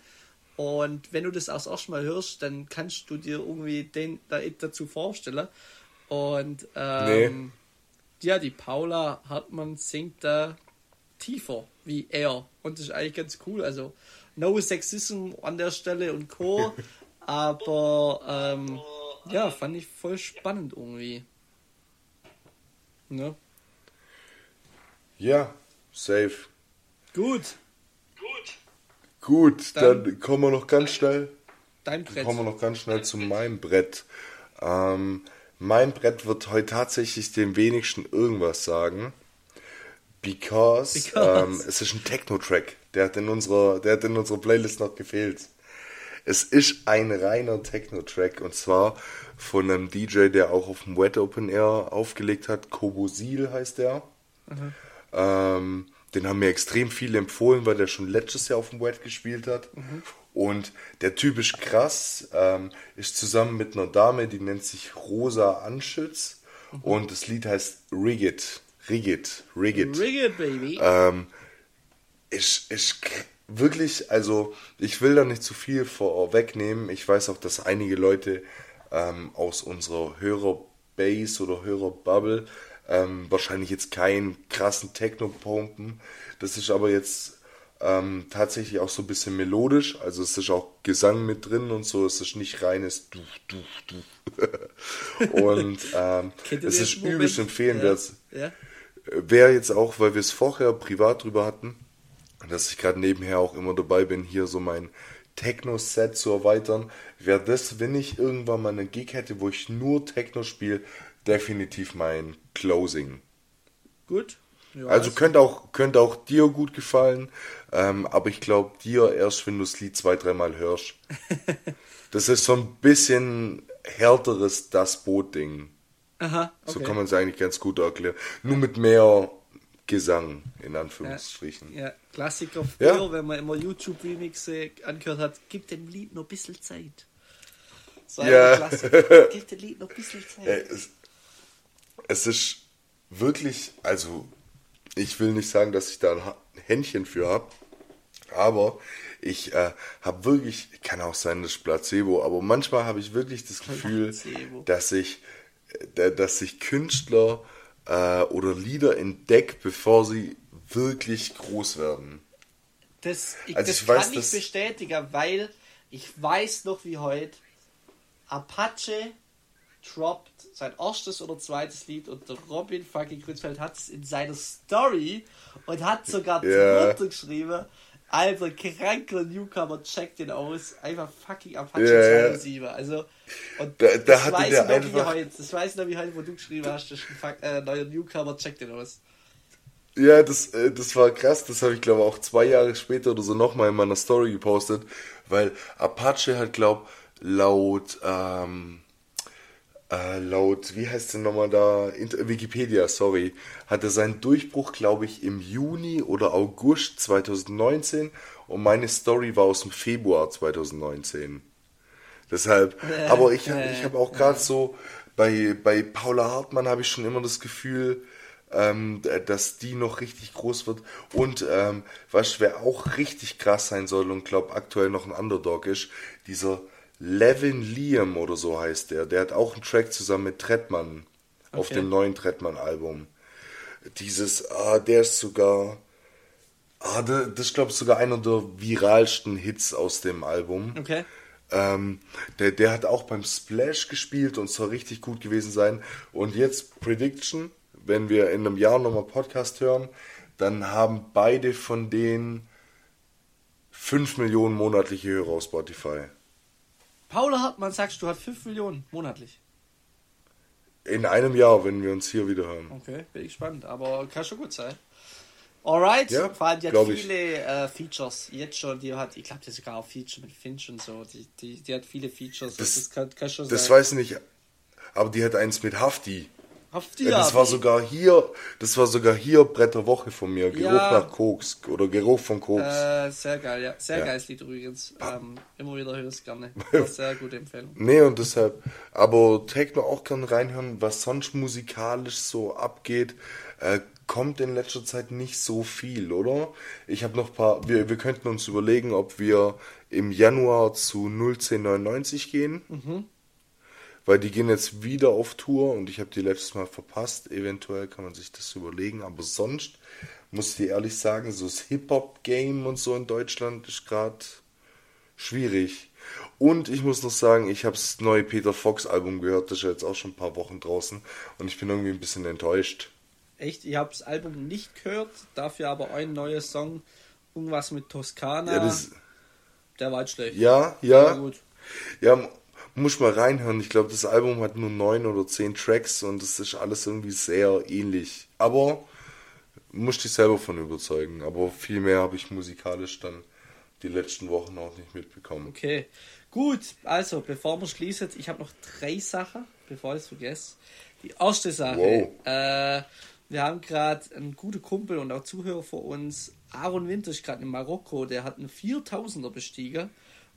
Und wenn du das auch das erste Mal hörst, dann kannst du dir irgendwie den da dazu vorstellen. Und ähm, nee. ja, die Paula Hartmann singt da tiefer wie er. Und das ist eigentlich ganz cool. Also, no Sexism an der Stelle und Co. Aber ähm, ja, fand ich voll spannend irgendwie. Ne? Ja, safe. Gut. Gut. Gut, dann, dann kommen wir noch ganz schnell. Dein Brett. Kommen wir noch ganz schnell zu meinem Brett. Ähm, mein Brett wird heute tatsächlich dem wenigsten irgendwas sagen. Because, Because. Ähm, es ist ein Techno-Track. Der hat in unserer, der hat in unserer Playlist noch gefehlt. Es ist ein reiner Techno-Track und zwar von einem DJ, der auch auf dem Wet Open Air aufgelegt hat. Kobosil heißt der. Mhm. Ähm, den haben mir extrem viele empfohlen, weil der schon letztes Jahr auf dem Wet gespielt hat. Mhm. Und der Typ ist krass, ähm, ist zusammen mit einer Dame, die nennt sich Rosa Anschütz. Mhm. Und das Lied heißt Rigid. Rigid. Rigid. Rigid, baby. Ähm, ist, ist wirklich, also ich will da nicht zu viel vorwegnehmen. Ich weiß auch, dass einige Leute ähm, aus unserer Hörerbase oder Hörerbubble ähm, wahrscheinlich jetzt keinen krassen Techno pumpen. Das ist aber jetzt ähm, tatsächlich auch so ein bisschen melodisch. Also es ist auch Gesang mit drin und so. Es ist nicht reines Du, Du, Du. und ähm, es ist übelst empfehlenswert. Ja. Ja. Wäre jetzt auch, weil wir es vorher privat drüber hatten, dass ich gerade nebenher auch immer dabei bin, hier so mein Techno-Set zu erweitern, wäre das, wenn ich irgendwann mal einen Gig hätte, wo ich nur Techno spiele, definitiv mein Closing. Gut. Ja, also könnte auch, könnte auch dir gut gefallen, ähm, aber ich glaube dir erst, wenn du das Lied zwei, dreimal hörst. das ist so ein bisschen härteres Das Boot-Ding. Aha. Okay. So kann man es eigentlich ganz gut erklären. Nur mit mehr Gesang, in Anführungsstrichen. Ja, ja. Klassiker früher, ja. wenn man immer YouTube-Remixe angehört hat, gibt dem Lied noch ein bisschen Zeit. So ja. Klassiker. Gibt dem Lied noch ein bisschen Zeit. Es, es ist wirklich, also ich will nicht sagen, dass ich da ein Händchen für habe, aber ich äh, habe wirklich, kann auch sein, das Placebo, aber manchmal habe ich wirklich das Gefühl, Placebo. dass ich dass sich Künstler äh, oder Lieder entdeckt, bevor sie wirklich groß werden. Das, ich, also das ich kann weiß, ich bestätigen, weil ich weiß noch wie heute, Apache droppt sein erstes oder zweites Lied und der Robin fucking Grünfeld hat es in seiner Story und hat sogar drunter geschrieben, Alter, kranker Newcomer, check den aus. Einfach fucking Apache Ja, ja. 207. Also, und Da- da das hatte weiß der ich noch wie einfach- heute. Das weiß ich noch wie heute, wo du geschrieben hast, das ist ein fuck, äh, neuer Newcomer, check den aus. Ja, das, äh, das war krass. Das habe ich, glaube auch zwei Jahre später oder so nochmal in meiner Story gepostet. Weil Apache hat, glaube laut, ähm, äh, laut, wie heißt denn nochmal da? Inter Wikipedia, sorry. Hatte seinen Durchbruch, glaube ich, im Juni oder August 2019. Und meine Story war aus dem Februar 2019. Deshalb, Äh, aber ich, äh, ich habe auch gerade so, bei, bei Paula Hartmann habe ich schon immer das Gefühl, ähm, dass die noch richtig groß wird. Und ähm, was wer auch richtig krass sein soll und glaube aktuell noch ein Underdog ist, dieser Levin Liam oder so heißt der. Der hat auch einen Track zusammen mit Trettmann auf Okay. dem neuen Trettmann-Album. Dieses, ah, der ist sogar, ah, der, das ist glaube ich sogar einer der viralsten Hits aus dem Album. Okay. Ähm, der, der hat auch beim Splash gespielt und soll richtig gut gewesen sein. Und jetzt Prediction, wenn wir in einem Jahr nochmal Podcast hören, dann haben beide von denen 5 Millionen monatliche Hörer auf Spotify. Paula Hartmann, sagst du, hat 5 Millionen monatlich. In einem Jahr, wenn wir uns hier wieder hören. Okay, bin ich gespannt, aber kann schon gut sein. Alright, Ja, vor allem die hat viele äh, Features. Jetzt schon, die hat, ich glaube, die hat sogar auch Feature mit Finch und so. Die, die, die hat viele Features. Das- das kann, kann schon Das sein. weiß ich nicht, aber die hat eins mit Hafti. Hafti, Ja, das war sogar hier, das war sogar hier Bretterwoche von mir. Geruch Ja. nach Koks oder Geruch von Koks. Äh, sehr geil, ja. Sehr Ja. geiles Lied übrigens. Ähm, immer wieder höre ich es gerne. Sehr gute Empfehlung. Nee, und deshalb, aber Techno auch gerne reinhören, was sonst musikalisch so abgeht, äh, kommt in letzter Zeit nicht so viel, oder? Ich habe noch ein paar, wir, wir könnten uns überlegen, ob wir im Januar zu 01099 gehen. Weil die gehen jetzt wieder auf Tour und ich habe die letztes Mal verpasst. Eventuell kann man sich das überlegen, aber sonst muss ich ehrlich sagen, so das Hip-Hop-Game und so in Deutschland ist gerade schwierig. Und ich muss noch sagen, ich habe das neue Peter Fox Album gehört, das ist ja jetzt auch schon ein paar Wochen draußen und ich bin irgendwie ein bisschen enttäuscht. Echt, ich habe das Album nicht gehört, dafür aber ein neuer Song, irgendwas mit Toskana. Ja, das, der war halt schlecht. ja, Aber ja, gut. ja, muss mal reinhören. Ich glaube, das Album hat nur neun oder zehn Tracks und es ist alles irgendwie sehr ähnlich. Aber muss dich selber von überzeugen. Aber viel mehr habe ich musikalisch dann die letzten Wochen auch nicht mitbekommen. Okay, gut. Also, bevor wir schließen, ich habe noch drei Sachen, bevor ich es vergesse. Die erste Sache. Wow. Äh, wir haben gerade einen guten Kumpel und auch Zuhörer von uns. Aaron Winter ist gerade in Marokko. Der hat einen 4000er bestiegen.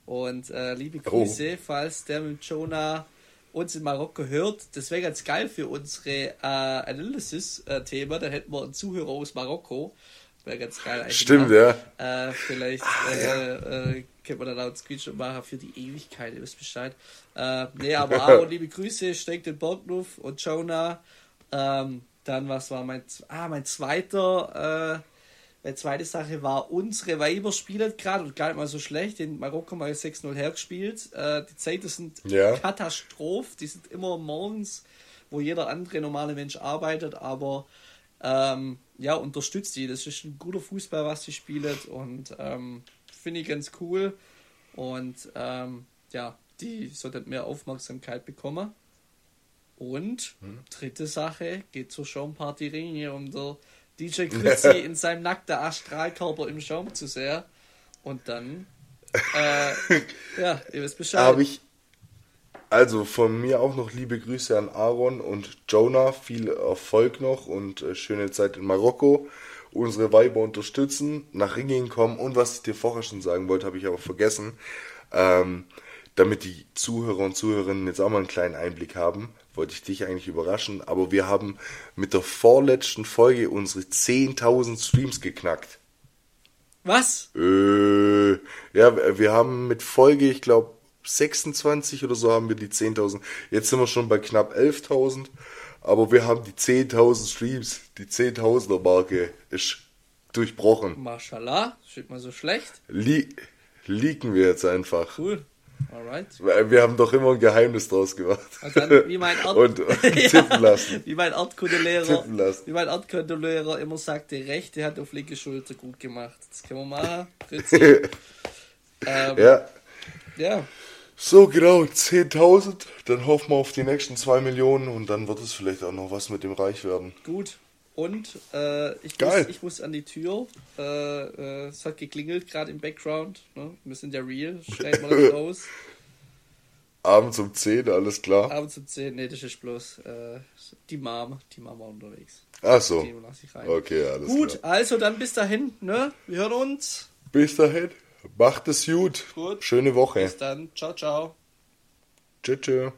Und äh, liebe Oh. Grüße, falls der mit Jonah uns in Marokko hört. Das wäre ganz geil für unsere äh, Analysis-Thema. Dann hätten wir einen Zuhörer aus Marokko. Wäre ganz geil. eigentlich Stimmt, mal. ja. Äh, vielleicht Ah, äh, ja. äh, können wir dann auch einen Screenshot machen für die Ewigkeit, ihr wisst Bescheid. Äh, nee, aber Aaron, liebe Grüße, steckt den Borgnuff und Jonah. Ähm, dann, was war mein, ah, mein zweiter, äh, meine zweite Sache war, unsere Weiber spielen gerade und gar nicht mal so schlecht. In Marokko mal 6-0 hergespielt. Äh, die Zeiten sind Ja. Katastroph. Die sind immer morgens, wo jeder andere normale Mensch arbeitet, aber ähm, ja, unterstützt die. Das ist ein guter Fußball, was sie spielen und ähm, finde ich ganz cool. Und ähm, ja, die sollten mehr Aufmerksamkeit bekommen. Und dritte Sache, geht zur Schaumparty Ringe, um der DJ Grützi in seinem nackten Astralkörper im Schaum zu sehen. Und dann, äh, ja, ihr wisst Bescheid. Habe ich. Also von mir auch noch liebe Grüße an Aaron und Jonah. Viel Erfolg noch und äh, schöne Zeit in Marokko. Unsere Weiber unterstützen, nach Ringing kommen und was ich dir vorher schon sagen wollte, habe ich aber vergessen. Ähm, damit die Zuhörer und Zuhörerinnen jetzt auch mal einen kleinen Einblick haben, wollte ich dich eigentlich überraschen. Aber wir haben mit der vorletzten Folge unsere 10.000 Streams geknackt. Was? Äh, ja, wir haben mit Folge, ich glaube, 26 oder so haben wir die 10.000. Jetzt sind wir schon bei knapp 11.000. Aber wir haben die 10.000 Streams. Die 10.000er Marke ist durchbrochen. Mashallah, steht mal so schlecht. Le leaken wir jetzt einfach. Cool. Alright. Wir haben doch immer ein Geheimnis draus gemacht. Und dann, wie mein Art und, und tippen lassen. Wie mein lassen. wie mein immer sagte, rechte Hand auf linke Schulter gut gemacht. Das können wir machen. Ähm, ja. ja. So, genau, 10.000. Dann hoffen wir auf die nächsten 2 Millionen und dann wird es vielleicht auch noch was mit dem Reich werden. Gut. Und äh, ich. Muss, ich muss an die Tür. Äh, äh, es hat geklingelt gerade im Background. Ne? Wir sind ja real. Schneiden wir das raus. Abends um 10, alles klar. Abends um 10, nee, das ist bloß äh, die Mom. Die Mom war unterwegs. Ach so. Okay, alles Gut, klar. also dann bis dahin. Ne? Wir hören uns. Bis dahin. Macht es gut. Gut. Schöne Woche. Bis dann. Ciao, ciao. Tschüss. tschüss.